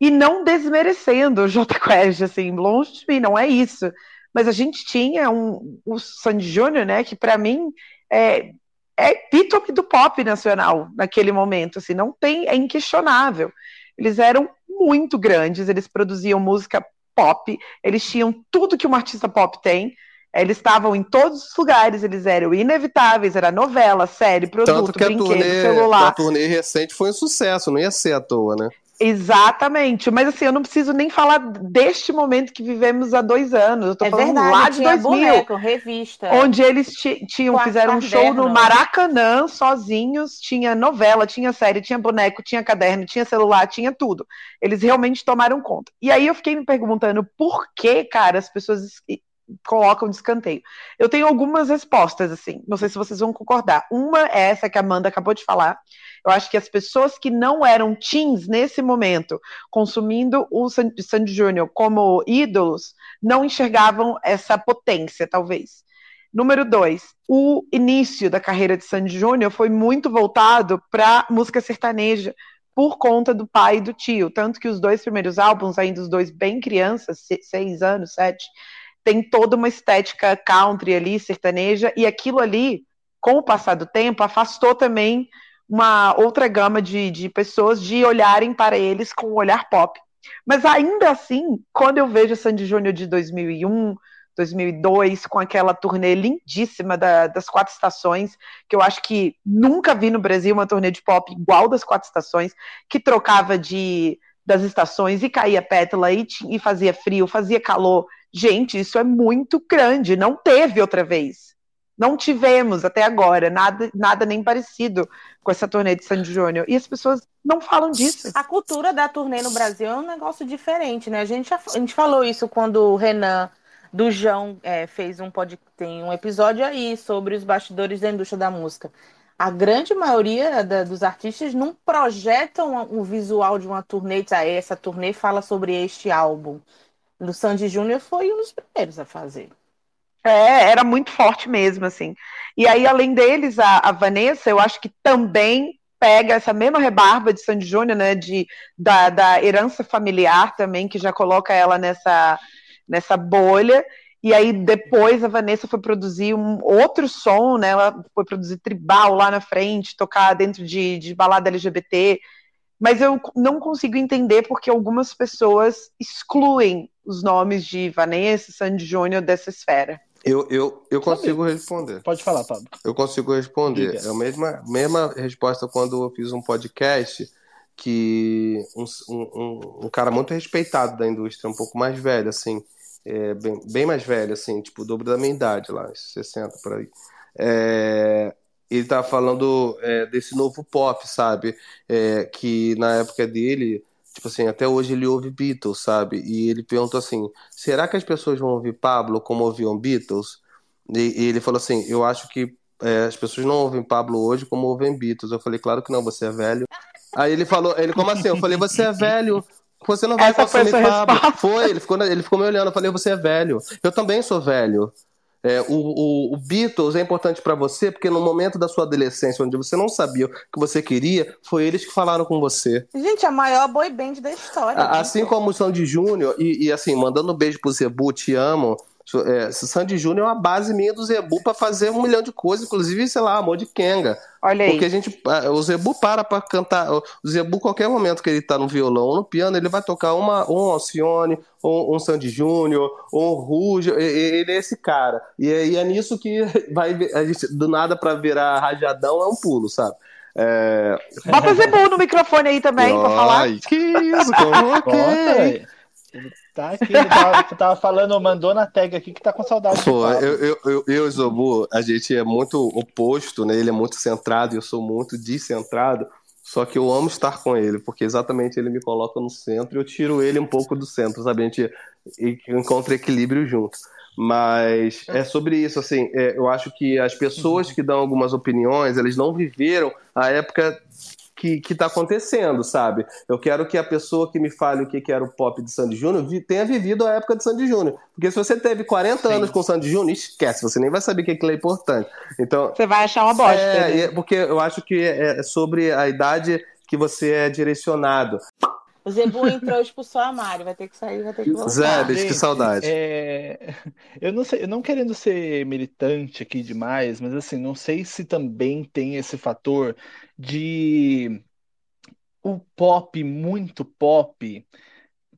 E não desmerecendo o J Quest, assim, longe de mim, não é isso. Mas a gente tinha um, o Sandy Júnior, né, que para mim é, é epítome do pop nacional naquele momento, assim, não tem, é inquestionável. Eles eram muito grandes, eles produziam música pop, eles tinham tudo que um artista pop tem, eles estavam em todos os lugares, eles eram inevitáveis, era novela, série, produto, Tanto que brinquedo, a turnê, celular. A turnê recente foi um sucesso, não ia ser à toa, né? Exatamente, mas assim, eu não preciso nem falar deste momento que vivemos há dois anos. Eu tô é falando verdade, lá de 2000, boneco, revista. Onde eles tinham, fizeram um show no Maracanã sozinhos, tinha novela, tinha série, tinha boneco, tinha caderno, tinha celular, tinha tudo. Eles realmente tomaram conta. E aí eu fiquei me perguntando por que, cara, as pessoas colocam de escanteio. Eu tenho algumas respostas, assim, não sei se vocês vão concordar. Uma é essa que a Amanda acabou de falar. Eu acho que as pessoas que não eram teens nesse momento, consumindo o Sandy Júnior como ídolos, não enxergavam essa potência, talvez. Número dois, o início da carreira de Sandy Júnior foi muito voltado para música sertaneja, por conta do pai e do tio. Tanto que os dois primeiros álbuns, ainda os dois bem crianças, seis anos, sete, tem toda uma estética country ali, sertaneja, e aquilo ali, com o passar do tempo, afastou também uma outra gama de, de pessoas de olharem para eles com um olhar pop. Mas ainda assim, quando eu vejo Sandy Júnior de 2001, 2002, com aquela turnê lindíssima da, das quatro estações, que eu acho que nunca vi no Brasil uma turnê de pop igual das quatro estações, que trocava de das estações e caía pétala e, e fazia frio, fazia calor, Gente, isso é muito grande. Não teve outra vez. Não tivemos até agora nada, nada nem parecido com essa turnê de Sandy Júnior. E as pessoas não falam disso. A cultura da turnê no Brasil é um negócio diferente, né? A gente, a gente falou isso quando o Renan do João é, fez um pod, tem um episódio aí sobre os bastidores da indústria da música. A grande maioria da, dos artistas não projetam o visual de uma turnê, ah, essa turnê fala sobre este álbum do Sandy Júnior foi um dos primeiros a fazer. É, era muito forte mesmo, assim. E aí, além deles, a, a Vanessa, eu acho que também pega essa mesma rebarba de Sandy Júnior, né, de, da, da herança familiar também, que já coloca ela nessa, nessa bolha. E aí depois a Vanessa foi produzir um outro som, né? Ela foi produzir tribal lá na frente, tocar dentro de, de balada LGBT mas eu não consigo entender porque algumas pessoas excluem os nomes de Vanessa, Sandy Júnior dessa esfera. Eu, eu, eu consigo responder. Pode falar, Pablo. Eu consigo responder. Diga. É a mesma, mesma resposta quando eu fiz um podcast que um, um, um cara muito respeitado da indústria, um pouco mais velho, assim, é, bem, bem mais velho, assim, tipo, o dobro da minha idade lá, 60 por aí. É, ele tá falando é, desse novo pop, sabe? É, que na época dele Tipo assim, até hoje ele ouve Beatles, sabe? E ele perguntou assim: será que as pessoas vão ouvir Pablo como ouviam Beatles? E, e ele falou assim: eu acho que é, as pessoas não ouvem Pablo hoje como ouvem Beatles. Eu falei: claro que não, você é velho. Aí ele falou: ele, como assim? Eu falei: você é velho. Você não vai Essa consumir Pablo. Foi, ele ficou, ele ficou me olhando. Eu falei: você é velho. Eu também sou velho. É, o, o, o, Beatles é importante para você porque no momento da sua adolescência, onde você não sabia o que você queria, foi eles que falaram com você. Gente, a maior boy band da história. assim como o Sandy Júnior, e, e, assim, mandando um beijo pro Zebu, te amo. É, Sandy Júnior é uma base minha do Zebu para fazer um milhão de coisas, inclusive, sei lá, amor de Kenga. Olha aí. Porque a gente. O Zebu para pra cantar. O Zebu, qualquer momento que ele tá no violão ou no piano, ele vai tocar uma, um Alcione, um, um Sandy Júnior, um Ruge. Ele é esse cara. E é, e é nisso que vai. A gente, do nada para virar rajadão é um pulo, sabe? É... Bota Zebu no microfone aí também, pra falar. Que isso, coloquei. Tá aqui, tava, tava, falando, mandou na tag aqui que tá com saudade. Pô, eu, eu, eu, eu Zobu, a gente é muito oposto, né? Ele é muito centrado e eu sou muito descentrado. Só que eu amo estar com ele, porque exatamente ele me coloca no centro e eu tiro ele um pouco do centro, sabe? A gente encontra equilíbrio junto. Mas é sobre isso, assim, é, eu acho que as pessoas que dão algumas opiniões, eles não viveram a época que, que tá acontecendo, sabe? Eu quero que a pessoa que me fale o que, que era o pop de Sandy Júnior tenha vivido a época de Sandy Júnior. Porque se você teve 40 Sim. anos com Sandy Júnior, esquece, você nem vai saber que aquilo é importante. Então, você vai achar uma bosta. É, né? porque eu acho que é, é sobre a idade que você é direcionado. O Zebu entrou e expulsou a Mari, vai ter que sair, vai ter que voltar. Zé, bicho, que saudade. É... Eu não sei, eu não querendo ser militante aqui demais, mas assim, não sei se também tem esse fator de o pop, muito pop,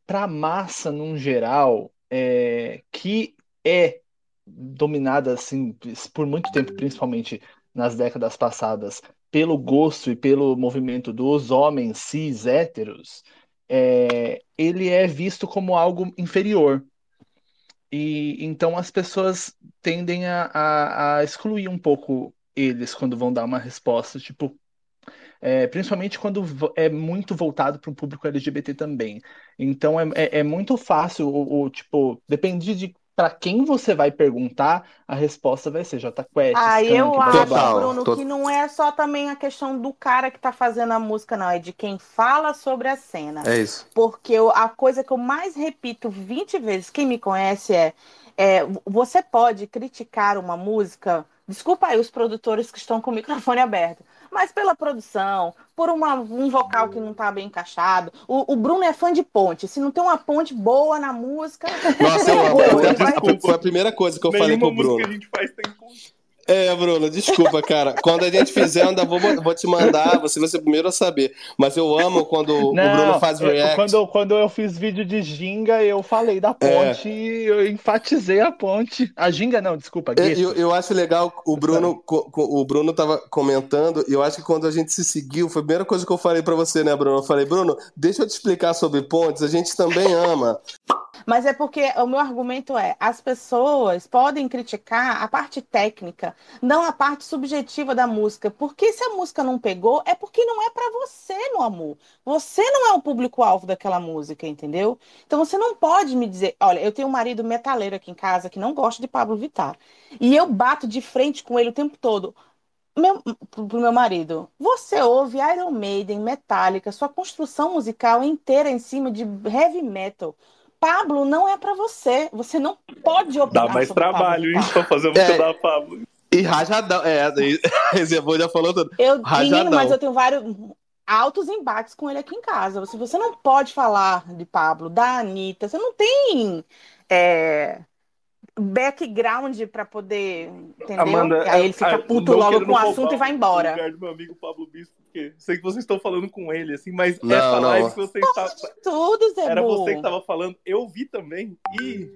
para massa num geral, é... que é dominada assim por muito tempo, principalmente nas décadas passadas, pelo gosto e pelo movimento dos homens cis héteros, é, ele é visto como algo inferior. E então as pessoas tendem a, a, a excluir um pouco eles quando vão dar uma resposta, tipo, é, principalmente quando é muito voltado para um público LGBT também. Então é, é, é muito fácil, o, o, tipo, depende de para quem você vai perguntar, a resposta vai ser J Quest. Ah, eu acho, Bruno, que não é só também a questão do cara que tá fazendo a música, não, é de quem fala sobre a cena. É isso. Porque eu, a coisa que eu mais repito 20 vezes, quem me conhece é, é você pode criticar uma música, desculpa aí os produtores que estão com o microfone aberto, mas pela produção, por uma, um vocal que não está bem encaixado. O, o, Bruno é fã de ponte. Se não tem uma ponte boa na música. Nossa, eu amo. Foi a primeira coisa que eu falei pro Bruno. que a gente faz. É, Bruno, desculpa, cara. Quando a gente fizer, eu ainda vou, vou te mandar, você vai ser o primeiro a saber. Mas eu amo quando Não, o Bruno faz react. Eu, quando, quando eu fiz vídeo de ginga, eu falei da ponte, é. eu enfatizei a ponte. A ginga não, desculpa. É, eu, eu, acho legal, o Bruno, o Bruno tava comentando, e eu acho que quando a gente se seguiu, foi a primeira coisa que eu falei para você, né, Bruno? Eu falei, Bruno, deixa eu te explicar sobre pontes, a gente também ama. Mas é porque o meu argumento é: as pessoas podem criticar a parte técnica, não a parte subjetiva da música. Porque se a música não pegou, é porque não é para você, meu amor. Você não é o público-alvo daquela música, entendeu? Então você não pode me dizer: olha, eu tenho um marido metaleiro aqui em casa que não gosta de Pablo Vittar. E eu bato de frente com ele o tempo todo. Meu, pro meu marido, você ouve Iron Maiden, Metallica, sua construção musical inteira em cima de heavy metal. Pablo não é para você. Você não pode opinar Dá mais trabalho, hein, pra fazer você é, dar Pablo. E rajadão. É, Reservou já falou tudo. Eu, menino, mas eu tenho vários altos embates com ele aqui em casa. Se você não pode falar de Pablo, da Anitta, você não tem é, background para poder. Entendeu? Amanda, aí ele fica puto logo com o assunto e vai embora. No lugar do meu amigo Pablo Bispo sei que vocês estão falando com ele, assim, mas Não, essa não. live que você está. Tudo, Zé Era você que estava falando, eu vi também, e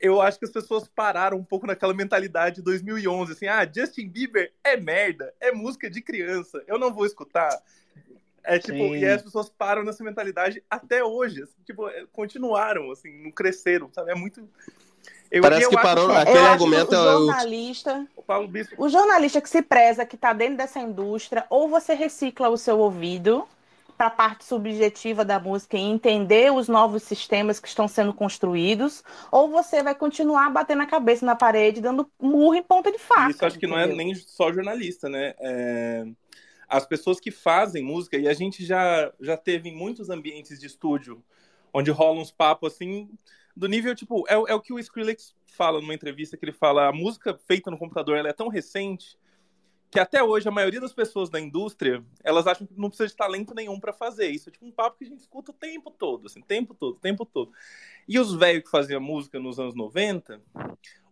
eu acho que as pessoas pararam um pouco naquela mentalidade de 2011, assim, ah, Justin Bieber é merda, é música de criança, eu não vou escutar. É tipo, Sim. e as pessoas param nessa mentalidade até hoje, assim, tipo, é, continuaram, assim, não cresceram, sabe? É muito. Eu, Parece eu que parou- que aquele eu acho argumento que o é o- jornalista, o Paulo Bispo o jornalista que se preza, que está dentro dessa indústria, ou você recicla o seu ouvido para a parte subjetiva da música e entender os novos sistemas que estão sendo construídos, ou você vai continuar batendo a cabeça na parede, dando murro em ponta de faca. Isso acho que não é entendeu? nem só jornalista, né? É, As pessoas que fazem música, e a gente já, já teve em muitos ambientes de estúdio, onde rolam uns papos assim, do nível, tipo, é, é o que o Skrillex fala numa entrevista, que ele fala, a música feita no computador, ela é tão recente, que até hoje a maioria das pessoas da indústria, elas acham que não precisa de talento nenhum pra fazer isso. É tipo um papo que a gente escuta o tempo todo, assim, tempo todo, tempo todo. E os velhos que faziam música nos anos 90,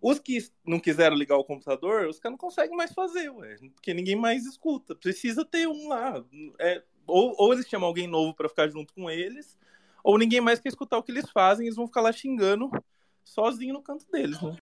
os que não quiseram ligar o computador, os caras não conseguem mais fazer, ué, porque ninguém mais escuta. Precisa ter um lá. É, ou, ou eles chamam alguém novo pra ficar junto com eles, ou ninguém mais quer escutar o que eles fazem, eles vão ficar lá xingando sozinho no canto deles, né?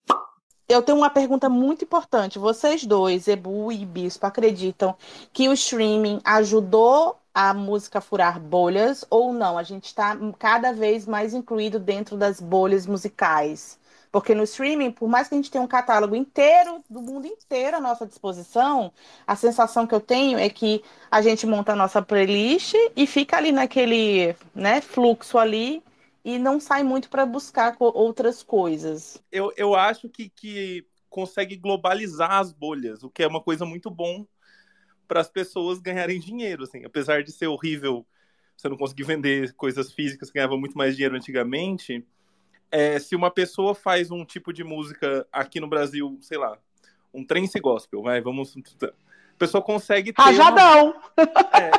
Eu tenho uma pergunta muito importante. Vocês dois, Ebu e Bispo, acreditam que o streaming ajudou a música a furar bolhas ou não? A gente está cada vez mais incluído dentro das bolhas musicais. Porque no streaming, por mais que a gente tenha um catálogo inteiro, do mundo inteiro à nossa disposição, a sensação que eu tenho é que a gente monta a nossa playlist e fica ali naquele né, fluxo ali e não sai muito para buscar outras coisas. eu, eu acho que, que consegue globalizar as bolhas, o que é uma coisa muito bom para as pessoas ganharem dinheiro, assim, apesar de ser horrível você não conseguir vender coisas físicas ganhava muito mais dinheiro antigamente. É, se uma pessoa faz um tipo de música aqui no Brasil, sei lá, um trance gospel, vai, vamos. A pessoa consegue ter. Uma, Rajadão! é,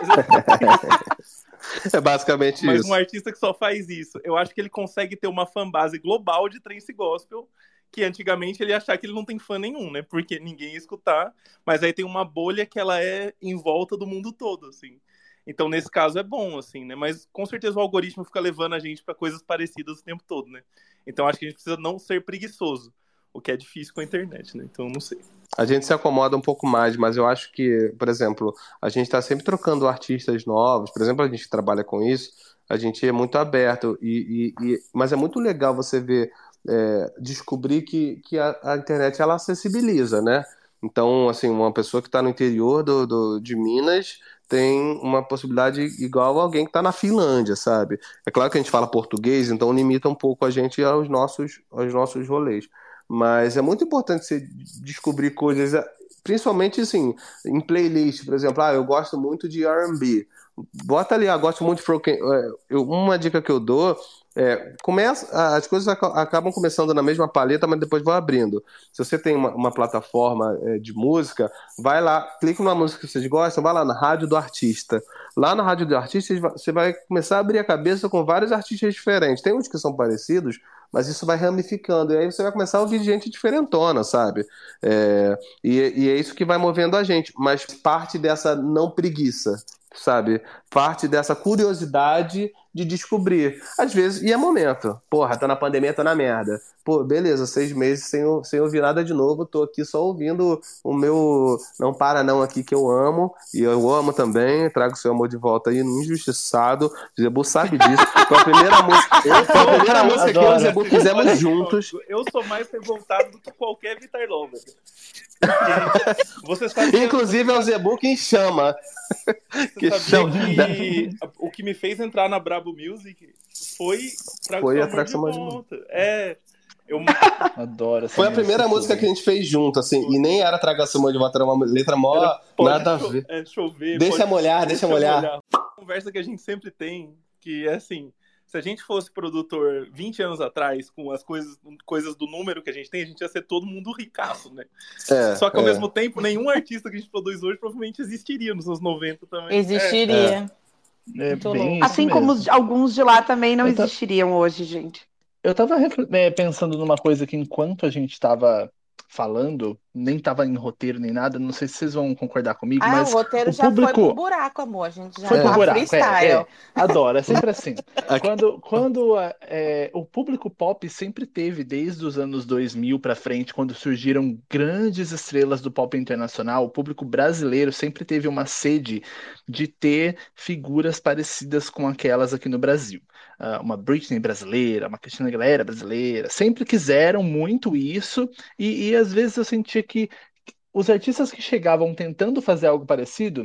É basicamente mas isso. um artista que só faz isso, eu acho que ele consegue ter uma fanbase global de trance gospel, que antigamente ele ia achar que ele não tem fã nenhum, né? Porque ninguém ia escutar, mas aí tem uma bolha que ela é em volta do mundo todo, assim. Então, nesse caso, é bom, assim, né? Mas com certeza o algoritmo fica levando a gente para coisas parecidas o tempo todo, né? Então, acho que a gente precisa não ser preguiçoso, o que é difícil com a internet, né? Então, não sei. A gente se acomoda um pouco mais, mas eu acho que, por exemplo, a gente está sempre trocando artistas novos. Por exemplo, a gente trabalha com isso, a gente é muito aberto. E, e- e- mas é muito legal você ver, é, descobrir que, que a, a internet ela acessibiliza, né? Então, assim, uma pessoa que está no interior do, do- de Minas tem uma possibilidade igual alguém que está na Finlândia, sabe? É claro que a gente fala português, então limita um pouco a gente aos nossos, aos nossos rolês. Mas é muito importante você descobrir coisas, principalmente assim, em playlist, por exemplo, ah, eu gosto muito de R&B. Bota ali, ah, gosto muito de eu- Uma dica que eu dou é, começa, as coisas aca- acabam começando na mesma paleta, mas depois vão abrindo. Se você tem uma, uma plataforma é, de música, vai lá, clica numa música que vocês gostam, vai lá na rádio do artista. Lá na rádio do artista, você vai começar a abrir a cabeça com vários artistas diferentes. Tem uns que são parecidos, mas isso vai ramificando. E aí você vai começar a ouvir gente diferentona, sabe? É, e, e é isso que vai movendo a gente. Mas parte dessa não preguiça, sabe? Parte dessa curiosidade de descobrir. Às vezes, e é momento. Porra, tá na pandemia, tá na merda. Pô, beleza, seis meses sem, sem ouvir nada de novo, tô aqui só ouvindo o meu Não Para Não aqui que eu amo, e eu amo também, trago seu amor de volta aí, injustiçado. O Zebu sabe disso. Foi a primeira música, foi a primeira música que eu e o. Zebu fizemos juntos. Eu sou mais revoltado do que qualquer Vitar Lover. Você sabe que Inclusive é o Zebu quem chama. que Você chama. sabia que o que me fez entrar na Brabo Music foi Foi a de volta. É. Eu, Adoro essa Foi a primeira música. que a gente fez junto, assim, e nem era Traga Seu Amor de volta, era uma letra mó Era pode nada a ver. É, chover. Deixa pode- molhar, deixa molhar. Conversa que a gente sempre tem, que é assim, se a gente fosse produtor 20 anos atrás, com as coisas, coisas do número que a gente tem, a gente ia ser todo mundo ricaço, né? É, Só que ao é. mesmo tempo, nenhum artista que a gente produz hoje provavelmente existiria nos anos 90 também. Existiria. É Muito bem Assim como mesmo. alguns de lá também não ta- existiriam hoje, gente. Eu tava refle- eh, pensando numa coisa que enquanto a gente estava falando, nem estava em roteiro nem nada, não sei se vocês vão concordar comigo, ah, mas o roteiro o já público... foi pro buraco, amor. A gente já foi tá pro buraco, freestyle. é, é. Adoro, é sempre assim. quando quando é, o público pop sempre teve, desde os anos 2000 para frente, quando surgiram grandes estrelas do pop internacional, o público brasileiro sempre teve uma sede de ter figuras parecidas com aquelas aqui no Brasil. Uh, uma Britney brasileira, uma Cristina Aguilera brasileira, sempre quiseram muito isso, e, e às vezes eu sentia que os artistas que chegavam tentando fazer algo parecido,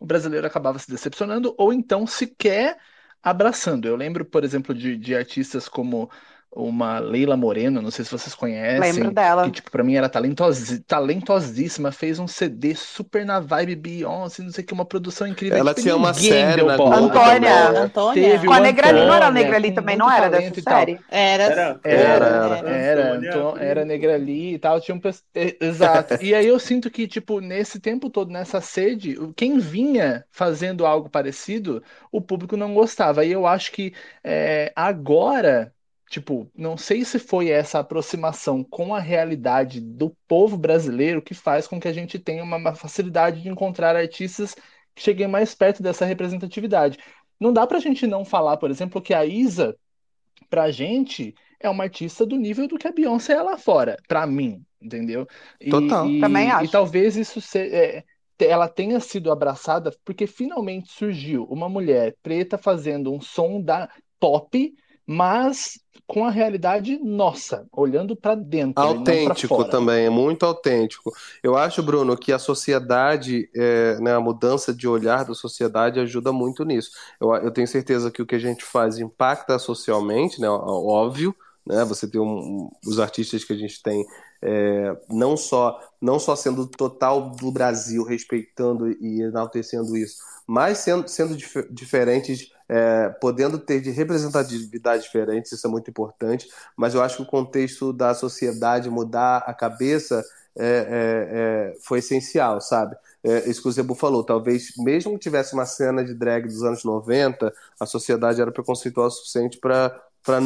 o brasileiro acabava se decepcionando ou então sequer abraçando. Eu lembro, por exemplo, de, de artistas como uma Leila Moreno, não sei se vocês conhecem. Lembro dela. Que, tipo, pra mim era talentos, talentosíssima, fez um CD super na vibe Beyoncé, não sei o que, uma produção incrível. Ela tipo, tinha uma série na. Globo Antônia. também? Antônia. Teve Com a Negrali, não era a Negrali também, não era dessa tal. série? Era, Era. Era, Era, era, Antônia. então, era Negrali e tal, tinha um é, exato. E aí eu sinto que, tipo, nesse tempo todo, nessa sede, quem vinha fazendo algo parecido, o público não gostava. E eu acho que é, agora, tipo, não sei se foi essa aproximação com a realidade do povo brasileiro que faz com que a gente tenha uma facilidade de encontrar artistas que cheguem mais perto dessa representatividade. Não dá pra gente não falar, por exemplo, que a Isa pra gente é uma artista do nível do que a Beyoncé é lá fora, pra mim, entendeu? E, Total. e- Também acho. E talvez isso se- é, ela tenha sido abraçada porque finalmente surgiu uma mulher preta fazendo um som da pop, mas com a realidade nossa, olhando pra dentro Autêntico também, é muito autêntico. Eu acho, Bruno, que a sociedade, é, né, a mudança de olhar da sociedade ajuda muito nisso. Eu, eu tenho certeza que o que a gente faz impacta socialmente, né, óbvio, né, você tem um- os artistas que a gente tem, é, não só não só sendo total do Brasil, respeitando e enaltecendo isso, mas sendo, sendo dif- diferentes, é, podendo ter de representatividade diferentes, isso é muito importante mas eu acho que o contexto da sociedade mudar a cabeça é, é, é, foi essencial, sabe? É, isso que o Zebu falou, talvez mesmo que tivesse uma cena de drag dos anos 90, a sociedade era preconceituosa o suficiente para para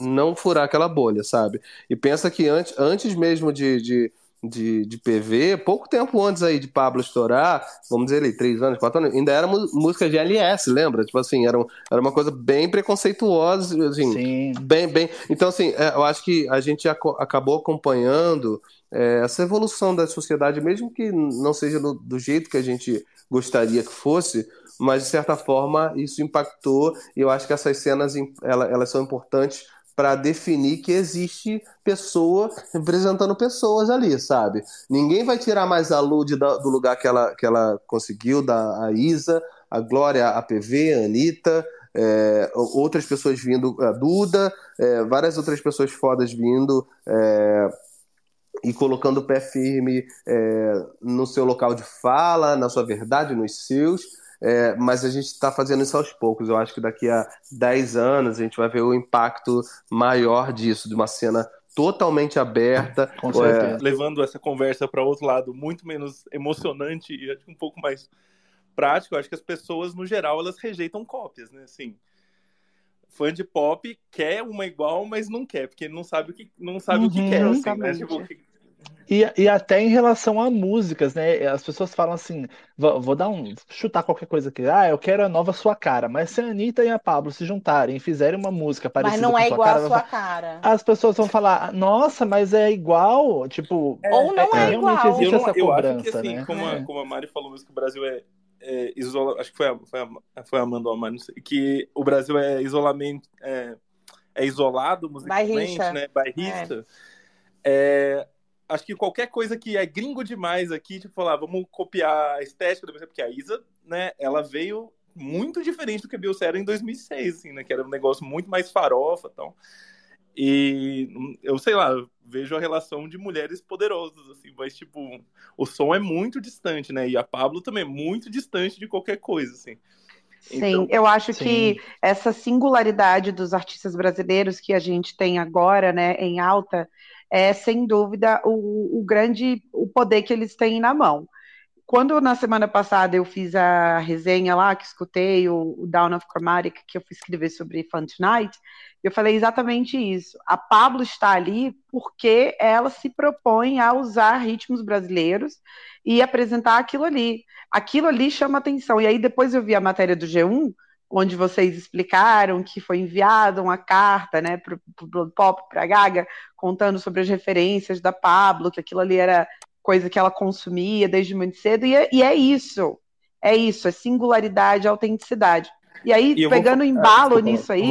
não furar aquela bolha, sabe? E pensa que antes, antes mesmo de, de, de, de PV, pouco tempo antes aí de Pablo estourar, vamos dizer ali, três anos, quatro anos, ainda era música de LS, lembra? Tipo assim, era, um- era uma coisa bem preconceituosa, assim, Sim. Bem, bem. Então, assim, é, eu acho que a gente acabou acompanhando é, essa evolução da sociedade, mesmo que não seja do, do jeito que a gente gostaria que fosse, mas de certa forma isso impactou, e eu acho que essas cenas elas são importantes para definir que existe pessoa representando pessoas ali, sabe? Ninguém vai tirar mais a da- do lugar que ela, que ela conseguiu, da a Isa, a Glória, a PV, a Anitta, é, outras pessoas vindo, a Duda, é, várias outras pessoas fodas vindo é, e colocando o pé firme é, no seu local de fala, na sua verdade, nos seus. É, mas a gente está fazendo isso aos poucos. Eu acho que daqui a 10 anos a gente vai ver o impacto maior disso, de uma cena totalmente aberta. Com É, certeza. levando essa conversa para outro lado, muito menos emocionante e um pouco mais prático, acho que as pessoas, no geral, elas rejeitam cópias, né? Assim, fã de pop quer uma igual, mas não quer, porque não sabe o que, não sabe o que Uhum. quer, assim, né? Tipo, E, e até em relação a músicas, né? As pessoas falam assim, vou, vou dar um, chutar qualquer coisa aqui. Ah, eu quero a nova sua cara. Mas se a Anitta e a Pablo se juntarem e fizerem uma música Mas parecida não com é sua igual cara, a sua falar- cara. as pessoas vão falar, nossa, mas é igual, tipo, Ou não é realmente igual. existe eu, não, essa eu acho cobrança, que assim, né? como, a, É. como a Mari falou mesmo que o Brasil é, é isola, acho que foi a, foi a, foi a Amanda ou a Mari, não sei, que o Brasil é isolamento, é, é isolado musicalmente, Bairrista. né? Bairrista. É, acho que qualquer coisa que é gringo demais aqui, tipo, falar, vamos copiar a estética do porque a Isa, né, ela veio muito diferente do que a Beyoncé era em 2006, assim, né, que era um negócio muito mais farofa e tal. E eu sei lá, eu vejo a relação de mulheres poderosas, assim, mas tipo, o som é muito distante, né? E a Pablo também é muito distante de qualquer coisa, assim. Sim, Então, eu acho Sim. que essa singularidade dos artistas brasileiros que a gente tem agora, né, em alta, é sem dúvida o, o grande o poder que eles têm na mão. quando na semana passada eu fiz a resenha lá, que escutei o, o Down of Chromatic, que eu fui escrever sobre Fun Tonight, eu falei exatamente isso. A Pablo está ali porque ela se propõe a usar ritmos brasileiros e apresentar aquilo ali. Aquilo ali chama atenção. E aí depois eu vi a matéria do G1, onde vocês explicaram que foi enviada uma carta né, para o Blood Pop, para a Gaga, contando sobre as referências da Pablo, que aquilo ali era coisa que ela consumia desde muito cedo, e é, e é isso. É isso, é singularidade, autenticidade. E aí, e pegando vou... embalo ah, nisso aí.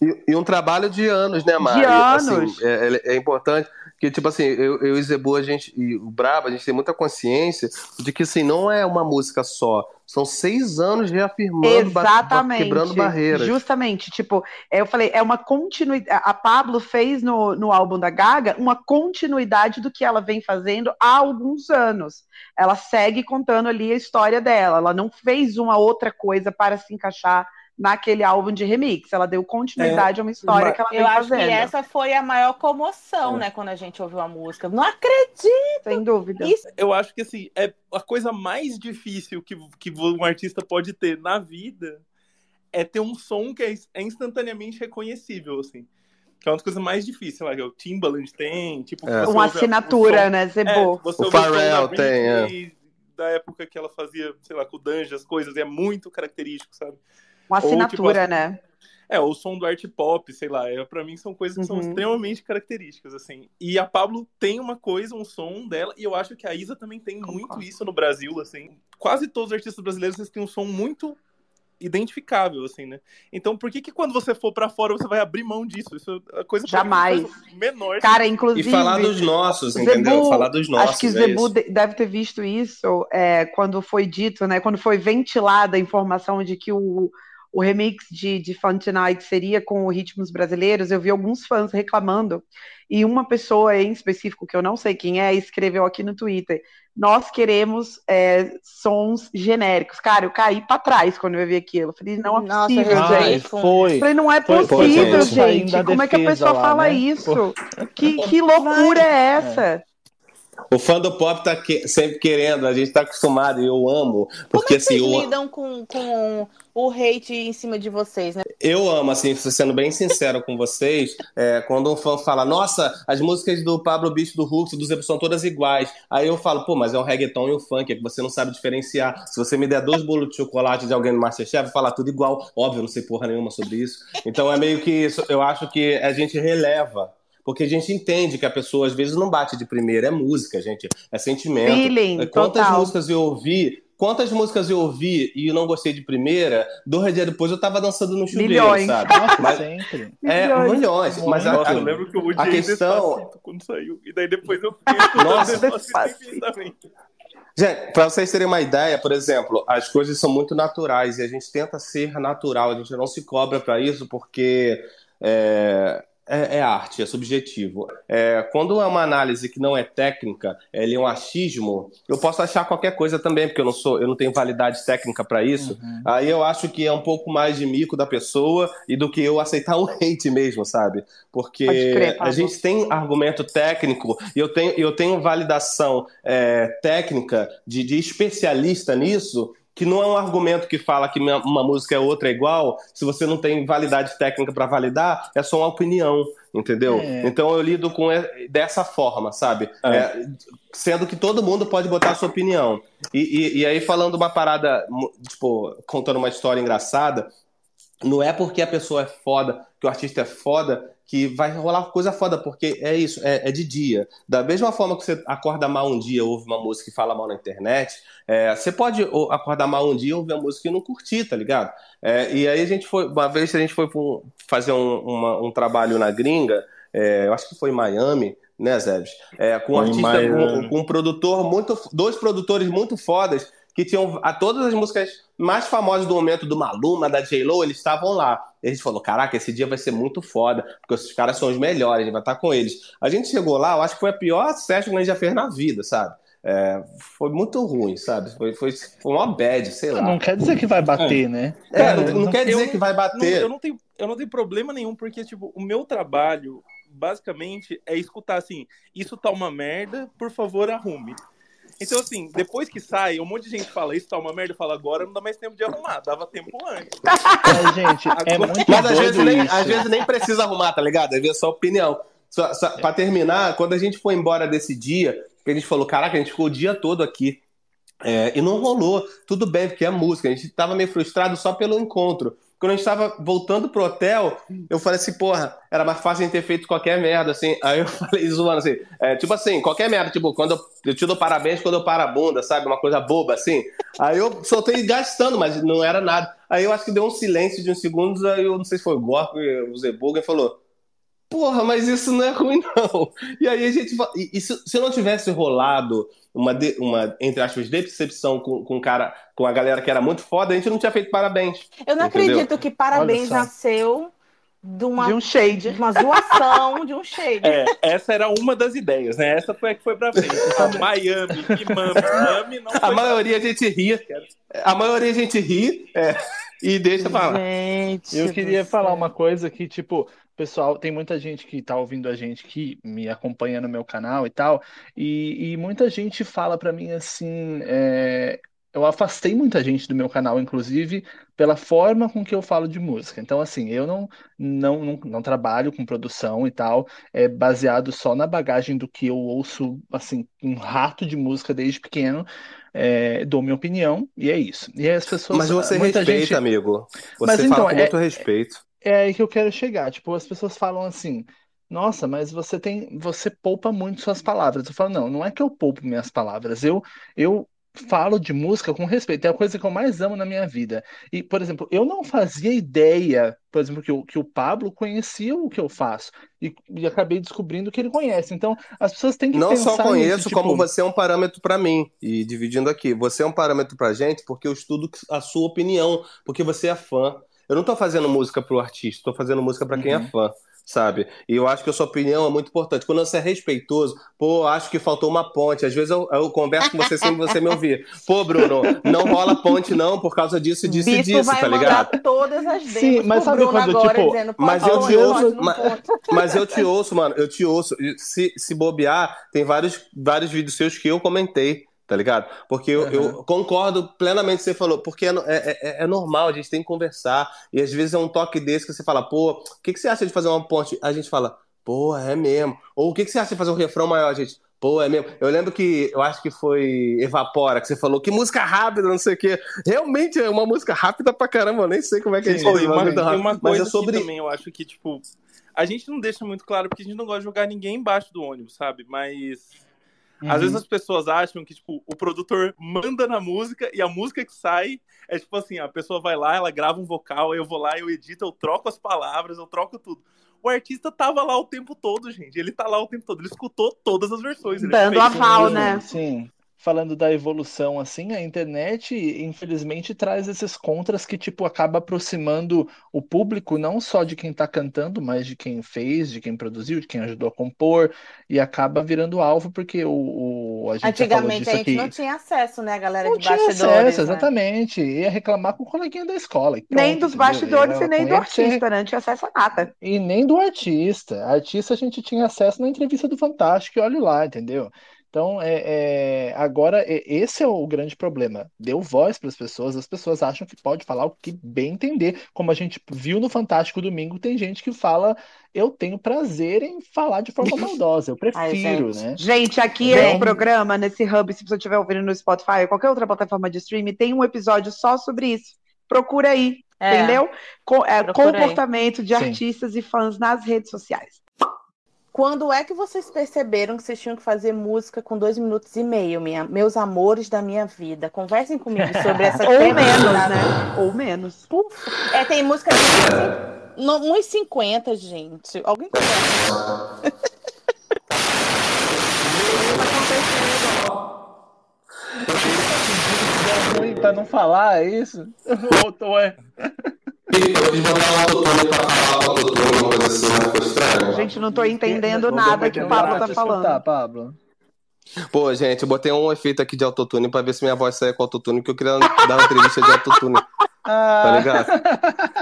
E, e, um trabalho de anos, né, Mari? De anos. Assim, é, é, é importante. Que, tipo assim, eu, eu e Zebu, a gente, e o Brabo, a gente tem muita consciência de que, assim, não é uma música só. São seis anos reafirmando, Exatamente. quebrando barreiras. Justamente, tipo, eu falei, é uma continuidade. A Pablo fez no, no álbum da Gaga uma continuidade do que ela vem fazendo há alguns anos. Ela segue contando ali a história dela. Ela não fez uma outra coisa para se encaixar naquele álbum de remix. Ela deu continuidade é, a uma história mas... que ela Eu acho fazendo. que essa foi a maior comoção, é. né, quando a gente ouviu a música. Não acredito! Sem dúvida. Isso... Eu acho que, assim, é a coisa mais difícil que, que um artista pode ter na vida é ter um som que é, é instantaneamente reconhecível, assim. Que é uma das coisas mais difíceis, lá, que o Timbaland tem, tipo... É. Uma assinatura, né, Zebo? É, o Pharrell tem, é. Da época que ela fazia, sei lá, com o Danja, as coisas, é muito característico, sabe? Uma assinatura, ou, tipo, né? É, o som do art pop, sei lá, é, para mim são coisas que uhum. são extremamente características, assim. E a Pablo tem uma coisa, um som dela, e eu acho que a Isa também tem Concordo. muito isso no Brasil, assim. Quase todos os artistas brasileiros eles têm um som muito identificável, assim, né? Então, por que que quando você for para fora você vai abrir mão disso? Isso é coisa jamais menor. Cara, inclusive. E falar dos nossos, entendeu? Zebu, falar dos nossos. Acho que é Zebu isso. deve ter visto isso é, quando foi dito, né? Quando foi ventilada a informação de que o o remix de, de Fun Tonight seria com ritmos brasileiros, eu vi alguns fãs reclamando, e uma pessoa em específico, que eu não sei quem é, escreveu aqui no Twitter, nós queremos é, sons genéricos. Cara, eu caí para trás quando eu vi aquilo. Eu falei, não é Nossa, possível, Nossa, gente. Foi. Eu falei, não é possível, foi, gente. Como é que a pessoa lá, fala né? isso? Que, que loucura é essa? É. O fã do pop tá que, sempre querendo, a gente tá acostumado e eu amo. Porque, Como é que assim, vocês eu... lidam com, com o hate em cima de vocês, né? Eu amo, assim, sendo bem sincero com vocês, é, quando um fã fala, nossa, as músicas do Pablo Bicho do Hulk, do Zeb são todas iguais. Aí eu falo, pô, mas é um reggaeton e um funk, é que você não sabe diferenciar. Se você me der dois bolos de chocolate de alguém no Masterchef, eu falar tudo igual. Óbvio, eu não sei porra nenhuma sobre isso. Então é meio que isso, eu acho que a gente releva porque a gente entende que a pessoa às vezes não bate de primeira, é música, gente, é sentimento. Feeling, é, Quantas total. músicas eu ouvi, quantas músicas eu ouvi e não gostei de primeira, dois dias depois eu tava dançando no chuveiro, milhões. sabe? mas, sempre. É, milhões. milhões. Mas a, eu lembro que eu odiei a questão... quando saiu, e daí depois eu fiquei Nossa, Gente, para vocês terem uma ideia, por exemplo, as coisas são muito naturais e a gente tenta ser natural, a gente não se cobra para isso porque é, é, é, arte, é subjetivo. É, quando é uma análise que não é técnica, ele é um achismo, eu posso achar qualquer coisa também, porque eu não sou, eu não tenho validade técnica para isso. Uhum. Aí eu acho que é um pouco mais de mico da pessoa e do que eu aceitar um hate mesmo, sabe? Porque crer, a gente tem argumento técnico e eu tenho, eu tenho validação é, técnica de, de especialista nisso que não é um argumento que fala que uma música é outra é igual, se você não tem validade técnica para validar, é só uma opinião, entendeu? É. Então eu lido com dessa forma, sabe? É. É, sendo que todo mundo pode botar a sua opinião. E, e, e aí, falando uma parada, tipo, contando uma história engraçada, não é porque a pessoa é foda, que o artista é foda, que vai rolar coisa foda, porque é isso, é, é, de dia. Da mesma forma que você acorda mal um dia, ouve uma música e fala mal na internet, é, você pode acordar mal um dia, ouvir uma música e não curtir, tá ligado? É, e aí a gente foi, uma vez a gente foi fazer um, uma, um trabalho na gringa, é, eu acho que foi em Miami, né, Zebes? É, com um artista, com, com, um produtor muito, dois produtores muito fodas, que tinham a, todas as músicas mais famosas do momento do Maluma, da J-Lo, eles estavam lá. E a gente falou, caraca, esse dia vai ser muito foda, porque esses caras são os melhores, a gente vai estar com eles. A gente chegou lá, eu acho que foi a pior session que a gente já fez na vida, sabe? É, foi muito ruim, sabe? Foi, foi, foi uma bad, sei lá. Não quer dizer que vai bater, é. né? É, não, não, não, quer dizer que vai bater. Não, eu, não tenho, eu não tenho problema nenhum, porque, tipo, o meu trabalho, basicamente, é escutar assim, isso tá uma merda, por favor, arrume. Então, assim, depois que sai, um monte de gente fala isso tá uma merda, fala agora não dá mais tempo de arrumar, dava tempo antes. É, gente, é muito Mas às vezes, nem, às vezes nem precisa arrumar, tá ligado? Às vezes é só opinião. Só, só, pra terminar, quando a gente foi embora desse dia, que a gente falou, caraca, a gente ficou o dia todo aqui. É, e não rolou. Tudo bem, porque é música. A gente tava meio frustrado só pelo encontro. Quando a gente tava voltando pro hotel, eu falei assim, porra, era mais fácil a gente ter feito qualquer merda, assim. Aí eu falei, zoando assim, é, tipo assim, qualquer merda, tipo, quando eu, eu te dou parabéns quando eu paro a bunda, sabe? Uma coisa boba, assim. Aí eu soltei gastando, mas não era nada. Aí eu acho que deu um silêncio de uns segundos, aí eu não sei se foi o Gorko, o Zebuga, falou, porra, mas isso não é ruim, não. E aí a gente. E, se, se não tivesse rolado uma, de- uma entre aspas, decepção com, com, cara, com a galera que era muito foda, a gente não tinha feito parabéns. Eu não Entendeu? acredito que Parabéns nasceu de uma, De um shade. de uma zoação, de um shade. É, essa era uma das ideias, né? Essa foi a que foi pra frente. A Miami e Mami, Mami não A maioria a gente ri, a maioria a gente ri é, e deixa pra lá. Gente. Eu queria céu. falar uma coisa que, tipo, pessoal, tem muita gente que tá ouvindo a gente que me acompanha no meu canal e tal, e, e muita gente fala pra mim assim, é, eu afastei muita gente do meu canal, inclusive, pela forma com que eu falo de música. Então, assim, eu não, não, não, não trabalho com produção e tal, é baseado só na bagagem do que eu ouço, assim, um rato de música desde pequeno, é, dou minha opinião, e é isso. E aí as pessoas, Mas você muita respeita, gente... amigo. Você Mas fala então, com é- muito respeito. É aí que eu quero chegar. Tipo, as pessoas falam assim: Nossa, mas você tem, você poupa muito suas palavras. Eu falo, não, não é que eu poupo minhas palavras. Eu, eu falo de música com respeito. É a coisa que eu mais amo na minha vida. E, por exemplo, eu não fazia ideia, por exemplo, que o, que o Pablo conhecia o que eu faço. E, e acabei descobrindo que ele conhece. Então, as pessoas têm que Não pensar só conheço, nisso, tipo, como você é um parâmetro pra mim. E dividindo aqui, você é um parâmetro pra gente porque eu estudo a sua opinião, porque você é fã. Eu não tô fazendo música pro artista, tô fazendo música pra quem Uhum. é fã, sabe? E eu acho que a sua opinião é muito importante. Quando você é respeitoso, pô, acho que faltou uma ponte. Às vezes eu, eu converso com você sem você me ouvir. Pô, Bruno, não rola ponte não por causa disso, disso e disso, vai tá ligado? todas as demos Sim, mas sabe Bruno quando, agora, tipo, dizendo, mas eu te ouço, mas-. Mas eu te ouço, mano, eu te ouço. Se, se bobear, tem vários, vários vídeos seus que eu comentei, tá ligado? Porque eu, eu concordo plenamente com o que você falou, porque é, é, é- é normal, a gente tem que conversar. E às vezes é um toque desse que você fala, pô, o que, que você acha de fazer uma ponte? A gente fala, pô, é mesmo. Ou o que, que você acha de fazer um refrão maior, A gente? Pô, é mesmo. Eu lembro que, eu acho que foi Evapora, que você falou, que música rápida, não sei o quê. Realmente é uma música rápida pra caramba, eu nem sei como é que a gente e uma, rápido. uma Mas coisa é sobre. também eu acho que, tipo, a gente não deixa muito claro porque a gente não gosta de jogar ninguém embaixo do ônibus, sabe? Mas Uhum. às vezes as pessoas acham que, tipo, o produtor manda na música e a música que sai é tipo assim, a pessoa vai lá, ela grava um vocal, aí eu vou lá, eu edito, eu troco as palavras, eu troco tudo. O artista tava lá o tempo todo, gente. Ele tá lá o tempo todo. Ele escutou todas as versões. Dando aval, né? Sim. Falando da evolução, assim, a internet, infelizmente, traz esses contras que, tipo, acaba aproximando o público não só de quem tá cantando, mas de quem fez, de quem produziu, de quem ajudou a compor, e acaba virando alvo, porque o, o- a gente Antigamente a gente aqui. não tinha acesso, né, galera Não de tinha bastidores. acesso, né? exatamente. Ia reclamar com o coleguinha da escola. e Nem pronto, dos bastidores e nem do artista, né? Não tinha acesso a nada. e nem do artista. Artista a gente tinha acesso na entrevista do Fantástico e olha lá, entendeu? Então, é, é, agora, é- esse é o grande problema. Deu voz para as pessoas, as pessoas acham que pode falar o que bem entender. Como a gente viu no Fantástico domingo, tem gente que fala: eu tenho prazer em falar de forma maldosa, eu prefiro, gente. né? Gente, aqui Bem- nesse programa, nesse hub, se você estiver ouvindo no Spotify ou qualquer outra plataforma de streaming, tem um episódio só sobre isso. Procura aí, É. entendeu? Co- é, comportamento de Sim. artistas e fãs nas redes sociais. Quando é que vocês perceberam que vocês tinham que fazer música com dois minutos e meio, minha, meus amores da minha vida? Conversem comigo sobre essa Ou menos, né? Ou menos. Puf. É, tem música de no- 1,50, gente. Alguém conversa? É ruim pra não falar, é isso? Ou é- Um pra falar autotune, uma coisa assim, estranho. Gente, não tô entendendo nada que o Pablo tá te escutar, falando. Pablo. Pô, gente, eu botei um efeito aqui de autotune pra ver se minha voz saia com autotune, porque eu queria dar uma entrevista de autotune. Tá ah. ligado?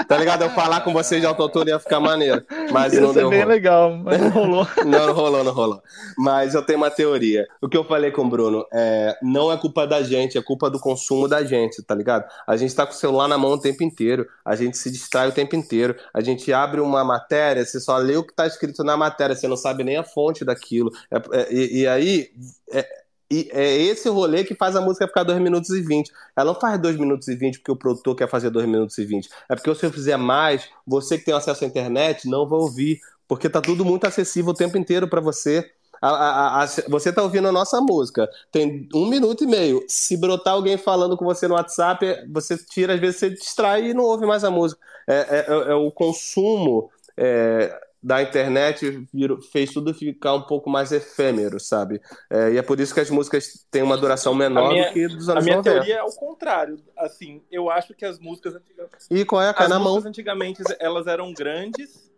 Tá ligado? Eu falar com você de autotune ia ficar maneiro. Mas Isso não deu. É bem legal, mas não rolou. não, não rolou, não rolou. Mas eu tenho uma teoria. O que eu falei com o Bruno é não é culpa da gente, é culpa do consumo da gente, tá ligado? A gente tá com o celular na mão o tempo inteiro, a gente se distrai o tempo inteiro, a gente abre uma matéria, você só lê o que tá escrito na matéria, você não sabe nem a fonte daquilo. É, é, e, e, aí. É, e é esse rolê que faz a música ficar 2 minutos e 20. Ela não faz 2 minutos e 20 porque o produtor quer fazer 2 minutos e 20. É porque se eu fizer mais, você que tem acesso à internet não vai ouvir. Porque tá tudo muito acessível o tempo inteiro para você. A, a, a, você tá ouvindo a nossa música, tem um minuto e meio. Se brotar alguém falando com você no WhatsApp, você tira, às vezes você distrai e não ouve mais a música. É, é, é, é o consumo. É, da internet virou, fez tudo ficar um pouco mais efêmero, sabe? É, e é por isso que as músicas têm uma duração menor minha, do que dos anos 90. A minha 90. teoria é o contrário. Assim, eu acho que as músicas antigamente... E qual é a cara na mão? antigamente, elas eram grandes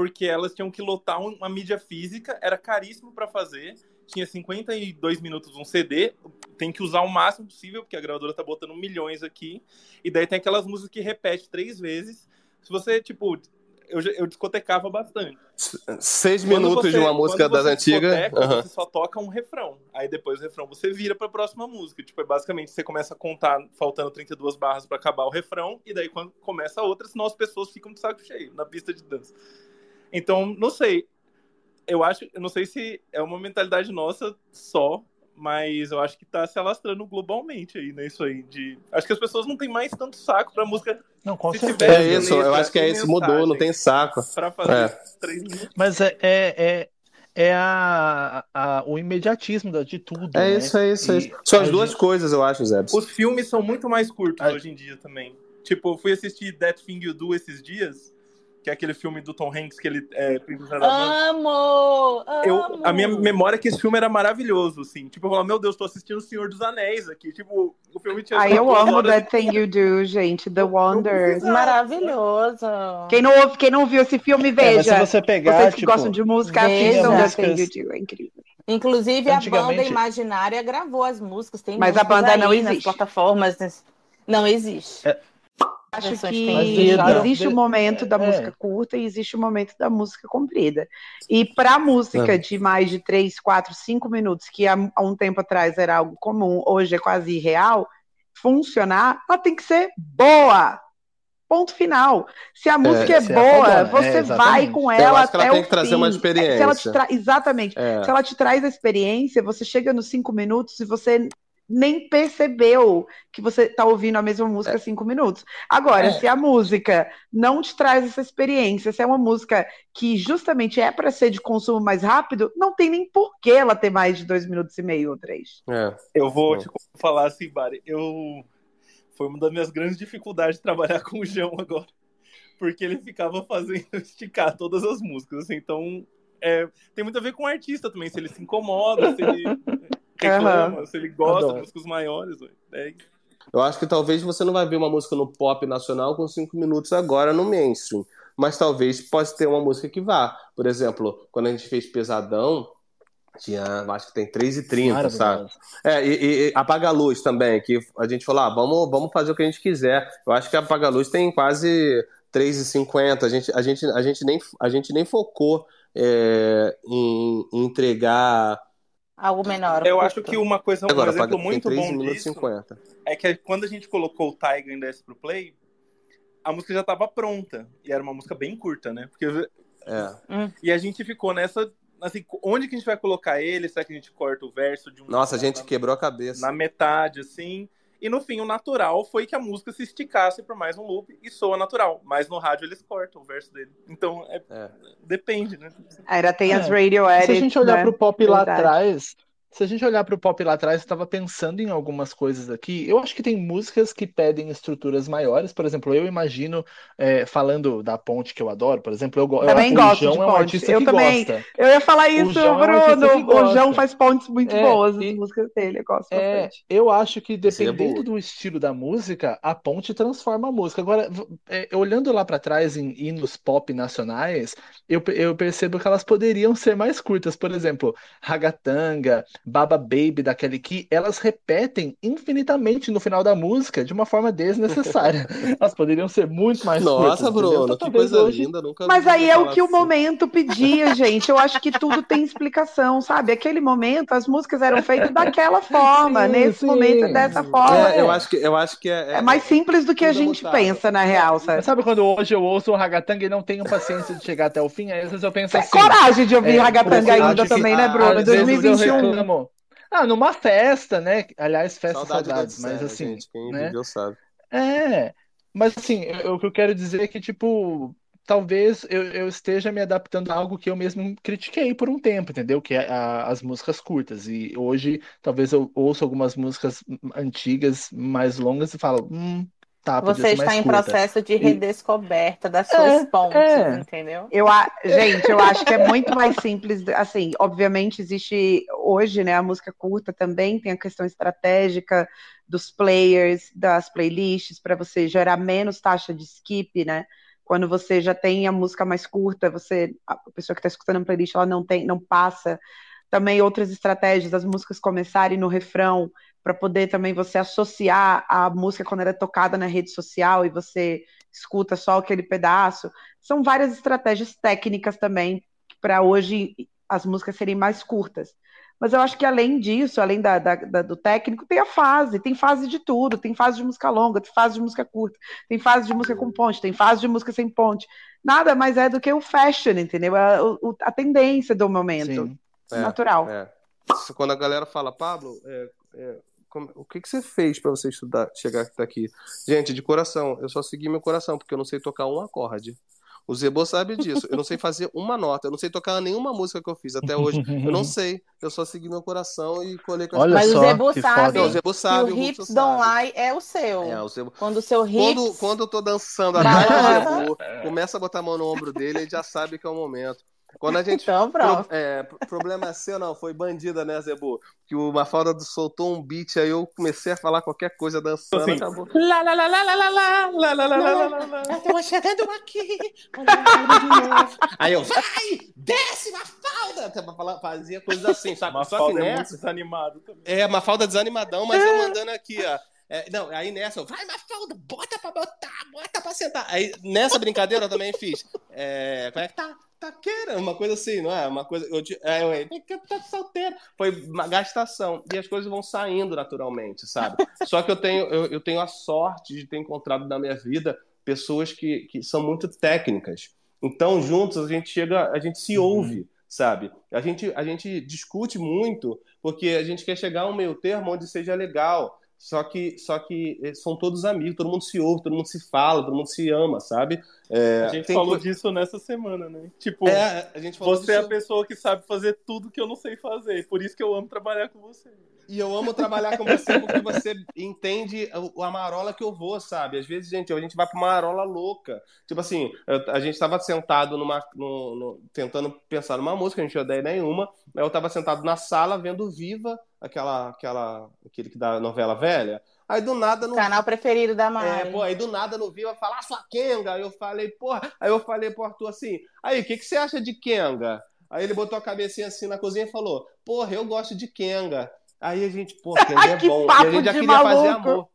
porque elas tinham que lotar uma mídia física, era caríssimo para fazer, tinha 52 minutos um CD, tem que usar o máximo possível, porque a gravadora tá botando milhões aqui, e daí tem aquelas músicas que repete três vezes. Se você, tipo, eu, eu discotecava bastante. Seis quando minutos você, de uma música das antigas. Uhum. Você só toca um refrão. Aí depois do refrão você vira para a próxima música. Tipo, é basicamente você começa a contar faltando 32 barras para acabar o refrão. E daí quando começa a outra, senão as pessoas ficam de saco cheio na pista de dança. Então, não sei. Eu acho, eu não sei se é uma mentalidade nossa só, mas eu acho que tá se alastrando globalmente aí, né? Isso aí. De... Acho que as pessoas não têm mais tanto saco pra música. Não, com certeza. É isso, eu acho que é isso, mudou, não tem saco. Pra fazer é. três minutos. Mas é, é, é, é a, a, o imediatismo de tudo. É né? isso, é isso. É isso. São as duas gente... coisas, eu acho, Zé. Os filmes são muito mais curtos a... hoje em dia também. Tipo, eu fui assistir That Thing You Do esses dias que é aquele filme do Tom Hanks que ele é amo, eu, A minha memória é que esse filme era maravilhoso, assim. Tipo, eu falava, meu Deus, tô assistindo O Senhor dos Anéis aqui. Tipo, o filme tinha. Ai, eu amo That Thing You Do, gente. The Wonders. Maravilhoso. Quem não, ouve, quem não viu esse filme, veja. É, se você pegar, Vocês que tipo, gostam de música, assistam That Thing You Do. É incrível. Inclusive, a banda Imaginária gravou as músicas. Tem Mas a banda não existe. Nas plataformas. Não existe. É acho que existe o momento da é. música curta e existe o momento da música comprida. E para música é. de mais de 3, 4, 5 minutos, que há, um tempo atrás era algo comum, hoje é quase irreal, funcionar, ela tem que ser boa. Ponto final. Se a música é, é boa, é você é, vai com ela até ela tem o que trazer uma experiência. Se ela te tra... Exatamente. É. Se ela te traz a experiência, você chega nos cinco minutos e você nem percebeu que você está ouvindo a mesma música há é. cinco minutos. Agora, é. se a música não te traz essa experiência, se é uma música que justamente é para ser de consumo mais rápido, não tem nem por que ela ter mais de dois minutos e meio ou três. É. Eu vou te falar assim, Bari, eu foi uma das minhas grandes dificuldades de trabalhar com o João agora, porque ele ficava fazendo esticar todas as músicas, assim, então é, tem muito a ver com o artista também, se ele se incomoda, se ele reclama, uhum. se ele gosta Adoro. de músicas maiores. É eu acho que talvez você não vai ver uma música no pop nacional com cinco minutos agora no mainstream. Mas talvez possa ter uma música que vá. Por exemplo, quando a gente fez Pesadão, tinha, acho que tem 3h30, sabe? É, e, e, Apaga a Luz também, que a gente falou, ah, vamos, vamos fazer o que a gente quiser. Eu acho que Apaga a Luz tem quase 3h50. A gente, a gente, a gente, nem, a gente nem focou é, em, em entregar algo menor. Eu acho que uma coisa, um Agora, exemplo muito bom disso 50. é que quando a gente colocou o Tiger em Desce pro Play, a música já estava pronta. E era uma música bem curta, né? Porque é. Hum. E a gente ficou nessa. Assim, onde que a gente vai colocar ele? Será que a gente corta o verso de um. Nossa, a gente na, quebrou a cabeça. Na metade, assim. E no fim, o natural foi que a música se esticasse por mais um loop e soa natural. Mas no rádio eles cortam o verso dele. Então, é, é. depende, né? Ainda tem as é. radio edits, Se a gente olhar né? pro pop Verdade. lá atrás, se a gente olhar para o pop lá atrás, eu estava pensando em algumas coisas aqui. Eu acho que tem músicas que pedem estruturas maiores. Por exemplo, eu imagino, é, falando da Ponte, que eu adoro, por exemplo, eu, também eu, gosto o João é um artista eu que também, gosta. Eu ia falar isso, o Bruno. É um o João faz pontes muito é, boas nas músicas dele, eu gosto é, bastante. Eu acho que dependendo do estilo da música, a Ponte transforma a música. Agora, é, olhando lá para trás em hinos pop nacionais, eu, eu percebo que elas poderiam ser mais curtas. Por exemplo, Ragatanga, Baba Baby da Kelly Key, elas repetem infinitamente no final da música de uma forma desnecessária. elas poderiam ser muito mais Nossa, curtas, Bruno, então, que coisa hoje... linda, nunca Mas aí é o que assim. o momento pedia, gente. Eu acho que tudo tem explicação, sabe? Aquele momento, as músicas eram feitas daquela forma, Sim, nesse sim. momento, dessa forma. É, eu acho que, eu acho que é, É mais simples do que a é gente pensa, na real, sabe? Sabe quando hoje eu ouço um ragatanga e não tenho paciência de chegar até o fim? Aí às vezes eu penso É assim. coragem de ouvir É, ragatanga ainda também, né, ah, Bruno? Em Às vezes eu 2021. Ah, numa festa, né? Aliás, festa Saudade da saudades, mas assim, gente, quem né? viveu sabe. É, mas assim, o que eu quero dizer é que, tipo, talvez eu, eu esteja me adaptando a algo que eu mesmo critiquei por um tempo, entendeu? Que é a- as músicas curtas. E hoje, talvez eu ouço algumas músicas antigas, mais longas, e falo, hum, tá, Você está mais em curta. processo de E- redescoberta das suas É, pontes, é. entendeu? Eu, a- gente, eu acho que é muito mais simples. Assim, obviamente existe hoje, né, a música curta também tem a questão estratégica dos players, das playlists, para você gerar menos taxa de skip, né? Quando você já tem a música mais curta, você, a pessoa que está escutando a playlist, ela não tem, não passa. Também outras estratégias, as músicas começarem no refrão, para poder também você associar a música quando ela é tocada na rede social e você escuta só aquele pedaço. São várias estratégias técnicas também para hoje as músicas serem mais curtas. Mas eu acho que além disso, além da, da- da- do técnico, tem a fase, tem fase de tudo, tem fase de música longa, tem fase de música curta, tem fase de música com ponte, tem fase de música sem ponte. Nada mais é do que o fashion, entendeu? A, o- a tendência do momento. Sim. É, Natural. É. Isso, Quando a galera fala, Pablo, é, é, como- o que, que você fez para você estudar, chegar até aqui? Gente, de coração, eu só segui meu coração, porque eu não sei tocar um acorde. O Zebo sabe disso. Eu não sei fazer uma nota, eu não sei tocar nenhuma música que eu fiz até hoje. Eu não sei. Eu só segui meu coração e colei com as Olha Mas o só, Zebu que sabe. Não, o Zebo sabe, o o Hips Don't sabe. Lie é o seu. É, o Zebo... Quando o seu Hips... Quando, quando eu tô dançando atrás do Nossa. Zebu, começa a botar a mão no ombro dele, ele já sabe que é o momento. Quando a gente. Então, pronto. Pro- é, pro- problema é seu, não, foi bandida, né, Zebu? Que o Mafalda soltou um beat, aí eu comecei a falar qualquer coisa dançando, Assim, acabou. Lá, lá, lá, lá, lá, lá, lá, lá, lá, lá, lá, lá, lá. Eu tô chegando aqui, olha de novo. Aí eu, vai, desce, Mafalda! Pra falar- Fazia coisas assim, sabe? Uma Só que falda é muito desanimado também. É, Mafalda desanimadão, mas eu mandando aqui, ó. É, não, aí nessa, eu, vai, Mafalda, bota pra botar, bota pra sentar. Aí nessa brincadeira eu também fiz. É, como é que tá? Taqueira, uma coisa assim, não é? Uma coisa. Eu, te- é, eu, eu, tá solteiro. Foi uma gastação. E as coisas vão saindo naturalmente, sabe? Só que eu tenho, eu, eu tenho a sorte de ter encontrado na minha vida pessoas que, que são muito técnicas. Então, juntos, a gente chega, a gente se ouve, sabe? A gente, a gente discute muito porque a gente quer chegar a um meio termo onde seja legal. Só que, só que eh, são todos amigos, todo mundo se ouve, todo mundo se fala, todo mundo se ama, sabe? É, A gente falou disso nessa semana, né? Tipo, É, você é a disso. pessoa que sabe fazer tudo que eu não sei fazer. Por isso que eu amo trabalhar com você. E eu amo trabalhar com você porque você entende a marola que eu vou, sabe? Às vezes, gente, a gente vai pra uma marola louca. Tipo assim, a gente tava sentado numa. no- no- tentando pensar numa música, a gente não tinha ideia nenhuma. Aí Eu tava sentado na sala vendo Viva, aquela, aquela, aquele que da novela velha. Aí do nada no Canal preferido da É, Mari. pô, aí do nada no Viva falar sua Kenga. Aí eu falei, porra. Aí eu falei pro Arthur assim: aí, o que, que você acha de Kenga? Aí ele botou a cabecinha assim na cozinha e falou: porra, eu gosto de Kenga. Aí a gente, pô, Kenga é Que bom. E a gente já queria fazer maluco. amor.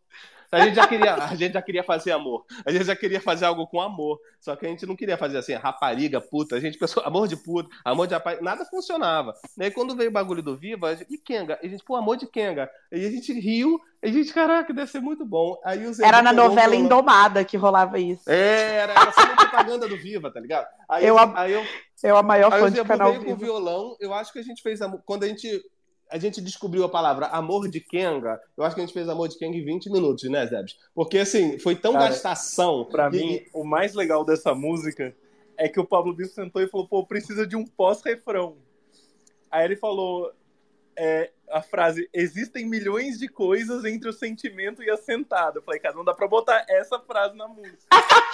A gente, já queria, a gente já queria fazer amor. A gente já queria fazer algo com amor. Só que a gente não queria fazer assim, rapariga, puta. A gente pensou, amor de puta, amor de rapaz. Nada funcionava. E aí quando veio o bagulho do Viva, a gente, e Kenga? E a gente, pô, amor de Kenga. E a gente riu. E a gente, caraca, deve ser muito bom. Aí o Zé Era na novela. Indomada que rolava isso. É, era, era só uma propaganda do Viva, tá ligado? Aí Eu aí eu, Eu a maior aí fã de canal veio com o vivo. violão. Eu acho que a gente fez. Quando a gente, a gente descobriu a palavra amor de Kenga, eu acho que a gente fez amor de Kenga em 20 minutos, né, Zebs? Porque assim, foi tão Cara, gastação. Pra E- mim, o mais legal dessa música é que o Pablo Bispo sentou e falou, pô, precisa de um pós-refrão. Aí ele falou é, a frase, existem milhões de coisas entre o sentimento e a sentada. Eu falei, cara, não dá pra botar essa frase na música.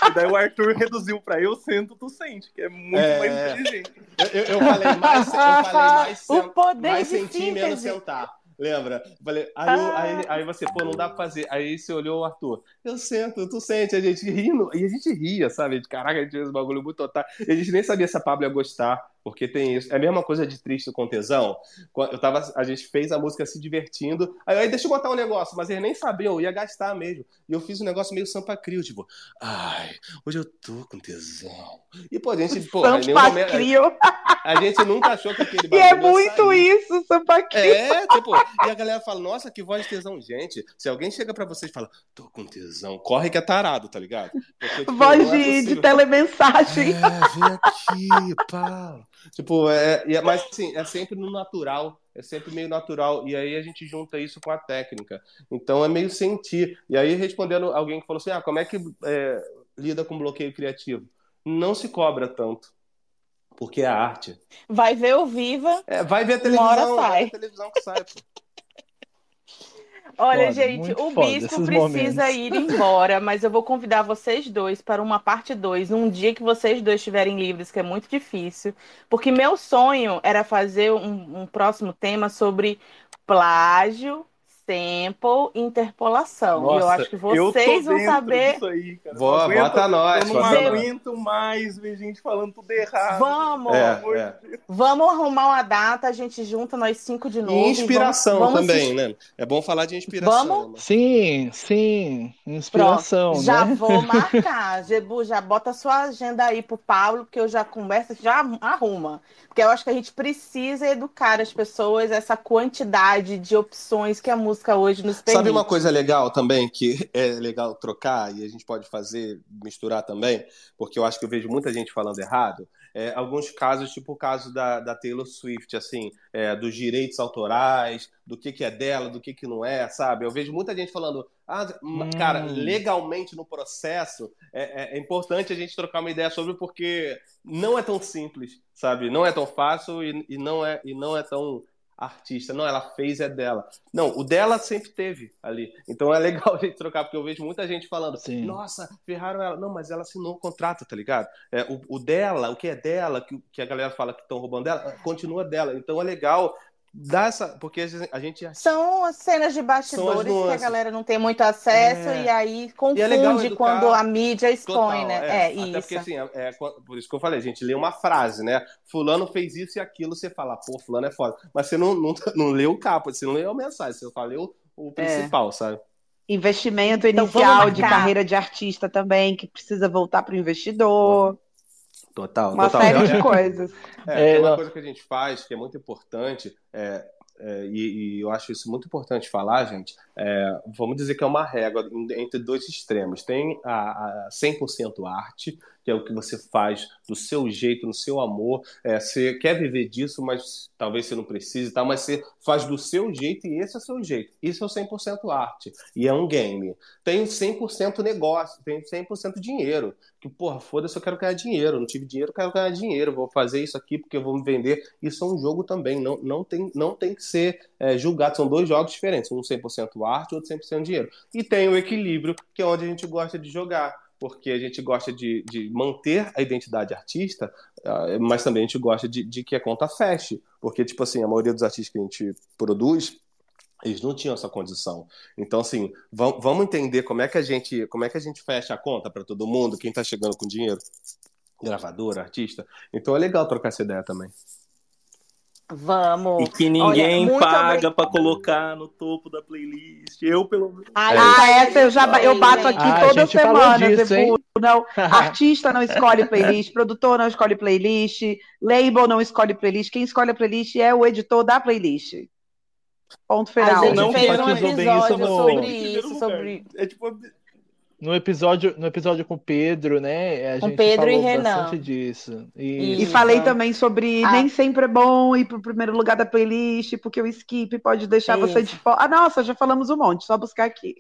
e daí o Arthur reduziu pra eu sento, tu sente, que é muito É. mais inteligente. Eu, eu- falei mais, eu falei mais, O poder mais de sentir, menos sentar. Lembra? Falei, aí, eu- aí, aí você, pô, não dá pra fazer. Aí você olhou o Arthur, eu sento, tu sente, a gente rindo, e a gente ria, sabe? De, Caraca, a gente fez um bagulho muito total. E a gente nem sabia se a Pablo ia gostar. Porque tem isso. É a mesma coisa de triste com tesão. Eu tava, a gente fez a música se divertindo. Aí, aí deixa eu botar um negócio, mas eles nem sabiam, eu ia gastar mesmo. E eu fiz um negócio meio Sampa Crio, tipo, ai, hoje eu tô com tesão. E, pô, a gente, pô, Sampa momento, Crio. A, a, gente nunca achou que aquele E é muito isso, Sampa Crio. É, tipo, e a galera fala, nossa, que voz de tesão. Gente, se alguém chega pra vocês e fala, tô com tesão, corre que é tarado, tá ligado? Porque, tipo, voz de, é de telemensagem. É, vem aqui, pau. Tipo, é, é, mas assim, é sempre no natural, é sempre meio natural. E aí a gente junta isso com a técnica. Então é meio sentir. E aí, respondendo alguém que falou assim: ah, como é que é, lida com bloqueio criativo? Não se cobra tanto. Porque é arte. Vai ver o Viva. É, vai ver a televisão. Vai ver a televisão que sai, pô. Olha, foda, gente, o bispo precisa momentos. ir embora, mas eu vou convidar vocês dois para uma parte 2, um dia que vocês dois estiverem livres, que é muito difícil, porque meu sonho era fazer um, um próximo tema sobre plágio sample interpolação. Nossa, e eu acho que vocês vão saber. Disso aí, cara. Boa, aguento, bota nós. Eu não aguento mais ver gente falando tudo errado. Vamos! É, é. Vamos arrumar uma data, a gente junta nós cinco de novo. E inspiração vamos, vamos também, né? É bom falar de inspiração. Vamos? Né? Sim, sim. Inspiração. Pronto, já né? vou marcar. Gebu, já bota sua agenda aí pro Pablo, que eu já converso, já arruma. Porque eu acho que a gente precisa educar as pessoas essa quantidade de opções que a música hoje nos permite. Sabe uma coisa legal também, que é legal trocar e a gente pode fazer, misturar também, porque eu acho que eu vejo muita gente falando errado. É, alguns casos, tipo o caso da, da Taylor Swift, assim, é, dos direitos autorais, do que, que é dela, do que, que não é, sabe? Eu vejo muita gente falando, ah, hum. cara, legalmente no processo é, é, é, importante a gente trocar uma ideia sobre porque não é tão simples, sabe? Não é tão fácil e, e não, é, e não é tão artista. Não, ela fez é dela. Não, o dela sempre teve ali. Então é legal a gente trocar, porque eu vejo muita gente falando, Sim. nossa, ferraram ela. Não, mas ela assinou o contrato, tá ligado? É, o, o dela, o que é dela, que, que a galera fala que estão roubando dela, continua dela. Então é legal dá essa. Porque a gente. São cenas de bastidores que a galera não tem muito acesso é... e aí confunde e é quando a mídia expõe, Total, né? É, é isso. Porque assim, é, é, por isso que eu falei, a gente lê uma frase, né? Fulano fez isso e aquilo, você fala, pô, Fulano é foda. Mas você não, não, não leu o capa, você não leu a mensagem, você só leu o é. principal, sabe? Investimento então, inicial de carreira de artista também, que precisa voltar para o investidor. Total, uma total. série de coisas. É, é uma coisa que a gente faz que é muito importante é, é, e, e, eu acho isso muito importante falar, gente, é, vamos dizer que é uma régua entre dois extremos. Tem a, a 100% arte, que é o que você faz do seu jeito, no seu amor. É, você quer viver disso, mas talvez você não precise, tá? mas você faz do seu jeito e esse é o seu jeito. Isso é o 100% arte. E é um game. Tem 100% negócio, tem 100% dinheiro. Que, porra, foda-se, eu quero ganhar dinheiro. Não tive dinheiro, eu quero ganhar dinheiro. Vou fazer isso aqui porque eu vou me vender. Isso é um jogo também. Não, não, tem, não tem que ser é, julgado. São dois jogos diferentes. Um 100% arte, outro 100% dinheiro. E tem o equilíbrio, que é onde a gente gosta de jogar porque a gente gosta de, de manter a identidade artista, ah, mas também a gente gosta de, de, que a conta feche, porque, tipo assim, a maioria dos artistas que a gente produz, eles não tinham essa condição. Então, assim, vamos entender como é que a gente, como é que a gente fecha a conta para todo mundo, quem está chegando com dinheiro, gravador, artista. Então é legal trocar essa ideia também. Vamos. E que ninguém Olha, paga para colocar no topo da playlist. Eu, pelo menos. Ah, é. essa eu já eu bato aqui ah, toda semana. Disso, não, artista não escolhe playlist, produtor não escolhe playlist, label não escolhe playlist. Quem escolhe a playlist é o editor da playlist. Ponto final. A gente não fez um episódio sobre isso, sobre... É tipo no episódio, no episódio com Pedro, né? A com gente Pedro falou e Renan. bastante disso. E, e falei também sobre ah. nem sempre é bom ir pro primeiro lugar da playlist, porque o skip pode deixar Isso. você de fora. Ah, nossa, já falamos um monte, só buscar aqui.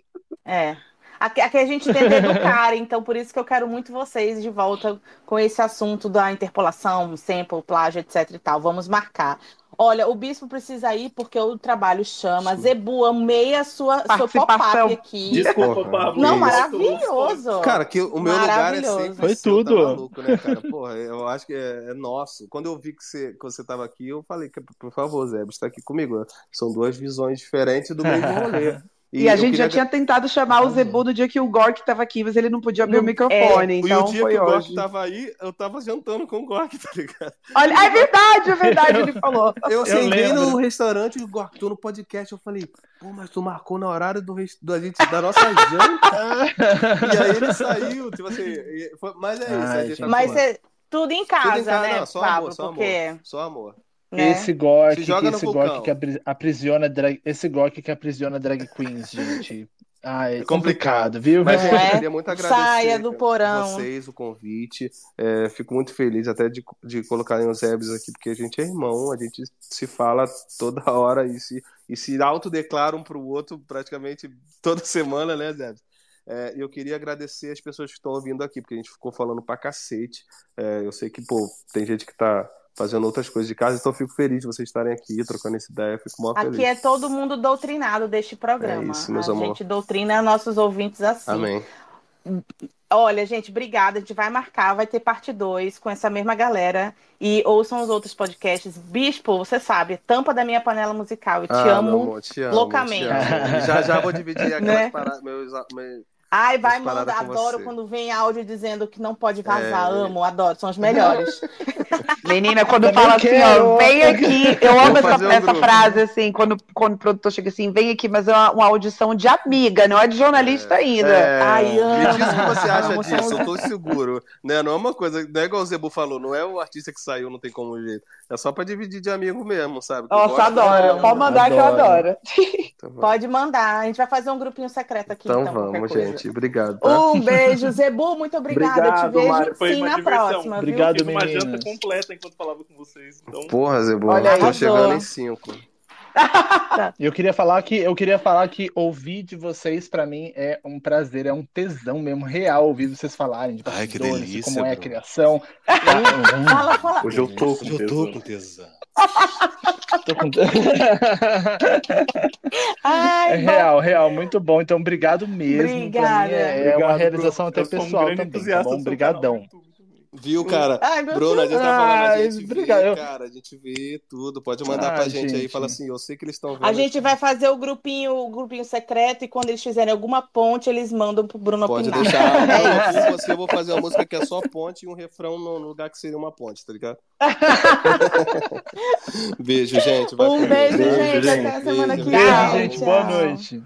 É. Aqui, aqui a gente tenta educar, então por isso que eu quero muito vocês de volta com esse assunto da interpolação, sample, plágio, etc e tal. Vamos marcar. Olha, o bispo precisa ir porque o trabalho chama. Zebu, amei a sua, seu pop-up aqui. Desculpa, Pablo. Não, maravilhoso. Cara, que o meu lugar é sempre Foi tudo. Tá maluco, né, cara? Porra, eu acho que é, é, nosso. Quando eu vi que você, que você tava aqui, eu falei que, por favor, Zé, está aqui comigo. São duas visões diferentes do mesmo rolê. E, a gente já tinha tentado chamar o Zebu no dia que o Gork estava aqui, mas ele não podia abrir o microfone. É. Então e o dia foi que o Gork estava aí, eu estava jantando com o Gork, tá ligado? Olha, é verdade, é verdade, ele falou. Eu sentei no restaurante e o Gork, tô no podcast, eu falei, pô, mas tu marcou na horário do, do, gente, da nossa janta. e aí ele saiu, tipo assim, foi, mas é isso. Ai, tá mas é tudo em casa, tudo em casa né, não, só Pablo? Amor, só porque... amor, só amor. Né? Esse Gork, no esse. Gork que apri- aprisiona drag, esse Gork que aprisiona drag queens, gente. Ah, é complicado, viu? Mas Não eu é? queria muito agradecer Saia do porão. vocês, o convite. É, fico muito feliz até de, de colocarem os Ebs aqui, porque a gente é irmão, a gente se fala toda hora e se, e se autodeclara um pro outro praticamente toda semana, né, Zé? É, eu queria agradecer as pessoas que estão ouvindo aqui, porque a gente ficou falando pra cacete. É, eu sei que, pô, tem gente que tá fazendo outras coisas de casa, então eu fico feliz de vocês estarem aqui, trocando essa ideia, fico muito feliz. Aqui é todo mundo doutrinado deste programa. É isso, meus a amor. gente doutrina nossos ouvintes assim. Amém. Olha, gente, obrigada. A gente vai marcar, vai ter parte 2 com essa mesma galera. E ouçam os outros podcasts. Bispo, você sabe, tampa da minha panela musical. Eu te Ah, amo. amor, te amo, loucamente. te amo. Já já vou dividir aquelas Né? paradas, meus, meus- Ai, vai mandar. Adoro você. quando vem áudio dizendo que não pode vazar. É. Amo, adoro. São os melhores. Menina, quando Também fala assim, quero. ó, vem aqui, eu amo essa, um essa frase, assim, quando, quando o produtor chega assim, vem aqui, mas é uma, uma audição de amiga, não é de jornalista ainda. É, Ai, Me amo. diz o que você acha Amo, disso, eu tô seguro. Né? Não é uma coisa, não é igual o Zebu falou, não é o artista que saiu, não tem como jeito. É só pra dividir de amigo mesmo, sabe? Que eu Nossa, adoro. Pode mandar que eu Adoro. adoro. Então Pode mandar. A gente vai fazer um grupinho secreto aqui. então Então, vamos coisa. Gente. Obrigado. Tá? Um beijo, Zebu. Muito obrigada. eu te Obrigado, vejo Mário. Foi sim uma na diversão. próxima. viu? Obrigado. Fiz uma janta completa enquanto falava com vocês. Então, Porra, Zebu, Olha tô Arrasou. chegando em cinco. Eu queria falar que eu queria falar que ouvir de vocês pra mim é um prazer, é um tesão mesmo real ouvir vocês falarem de Ai, que delícia, como é a criação. Fala, fala. hoje eu tô com Hoje eu tô tesão. com tesão. Tô com- Ai, É real, real, muito bom. Então, obrigado mesmo. Pra mim Obrigada. é, é uma realização até Eu um pessoal grande também, tá bom? Obrigadão. Viu, cara? Ai, meu Bruno, a gente tá falando, a Ai, gente obrigado. vê, cara, a gente vê tudo. Pode mandar Ah, pra gente, aí, gente. fala assim, eu sei que eles estão vendo. A gente vai fazer o grupinho, o grupinho secreto e quando eles fizerem alguma ponte, eles mandam pro Bruno Pode opinar. deixar. É Eu, você, eu vou fazer uma música que é só ponte e um refrão no lugar que seria uma ponte, tá ligado? Beijo, gente. vai Um beijo, Deus. gente. Beijo, Até a semana que Beijo, vem. Beijo, gente. Boa noite.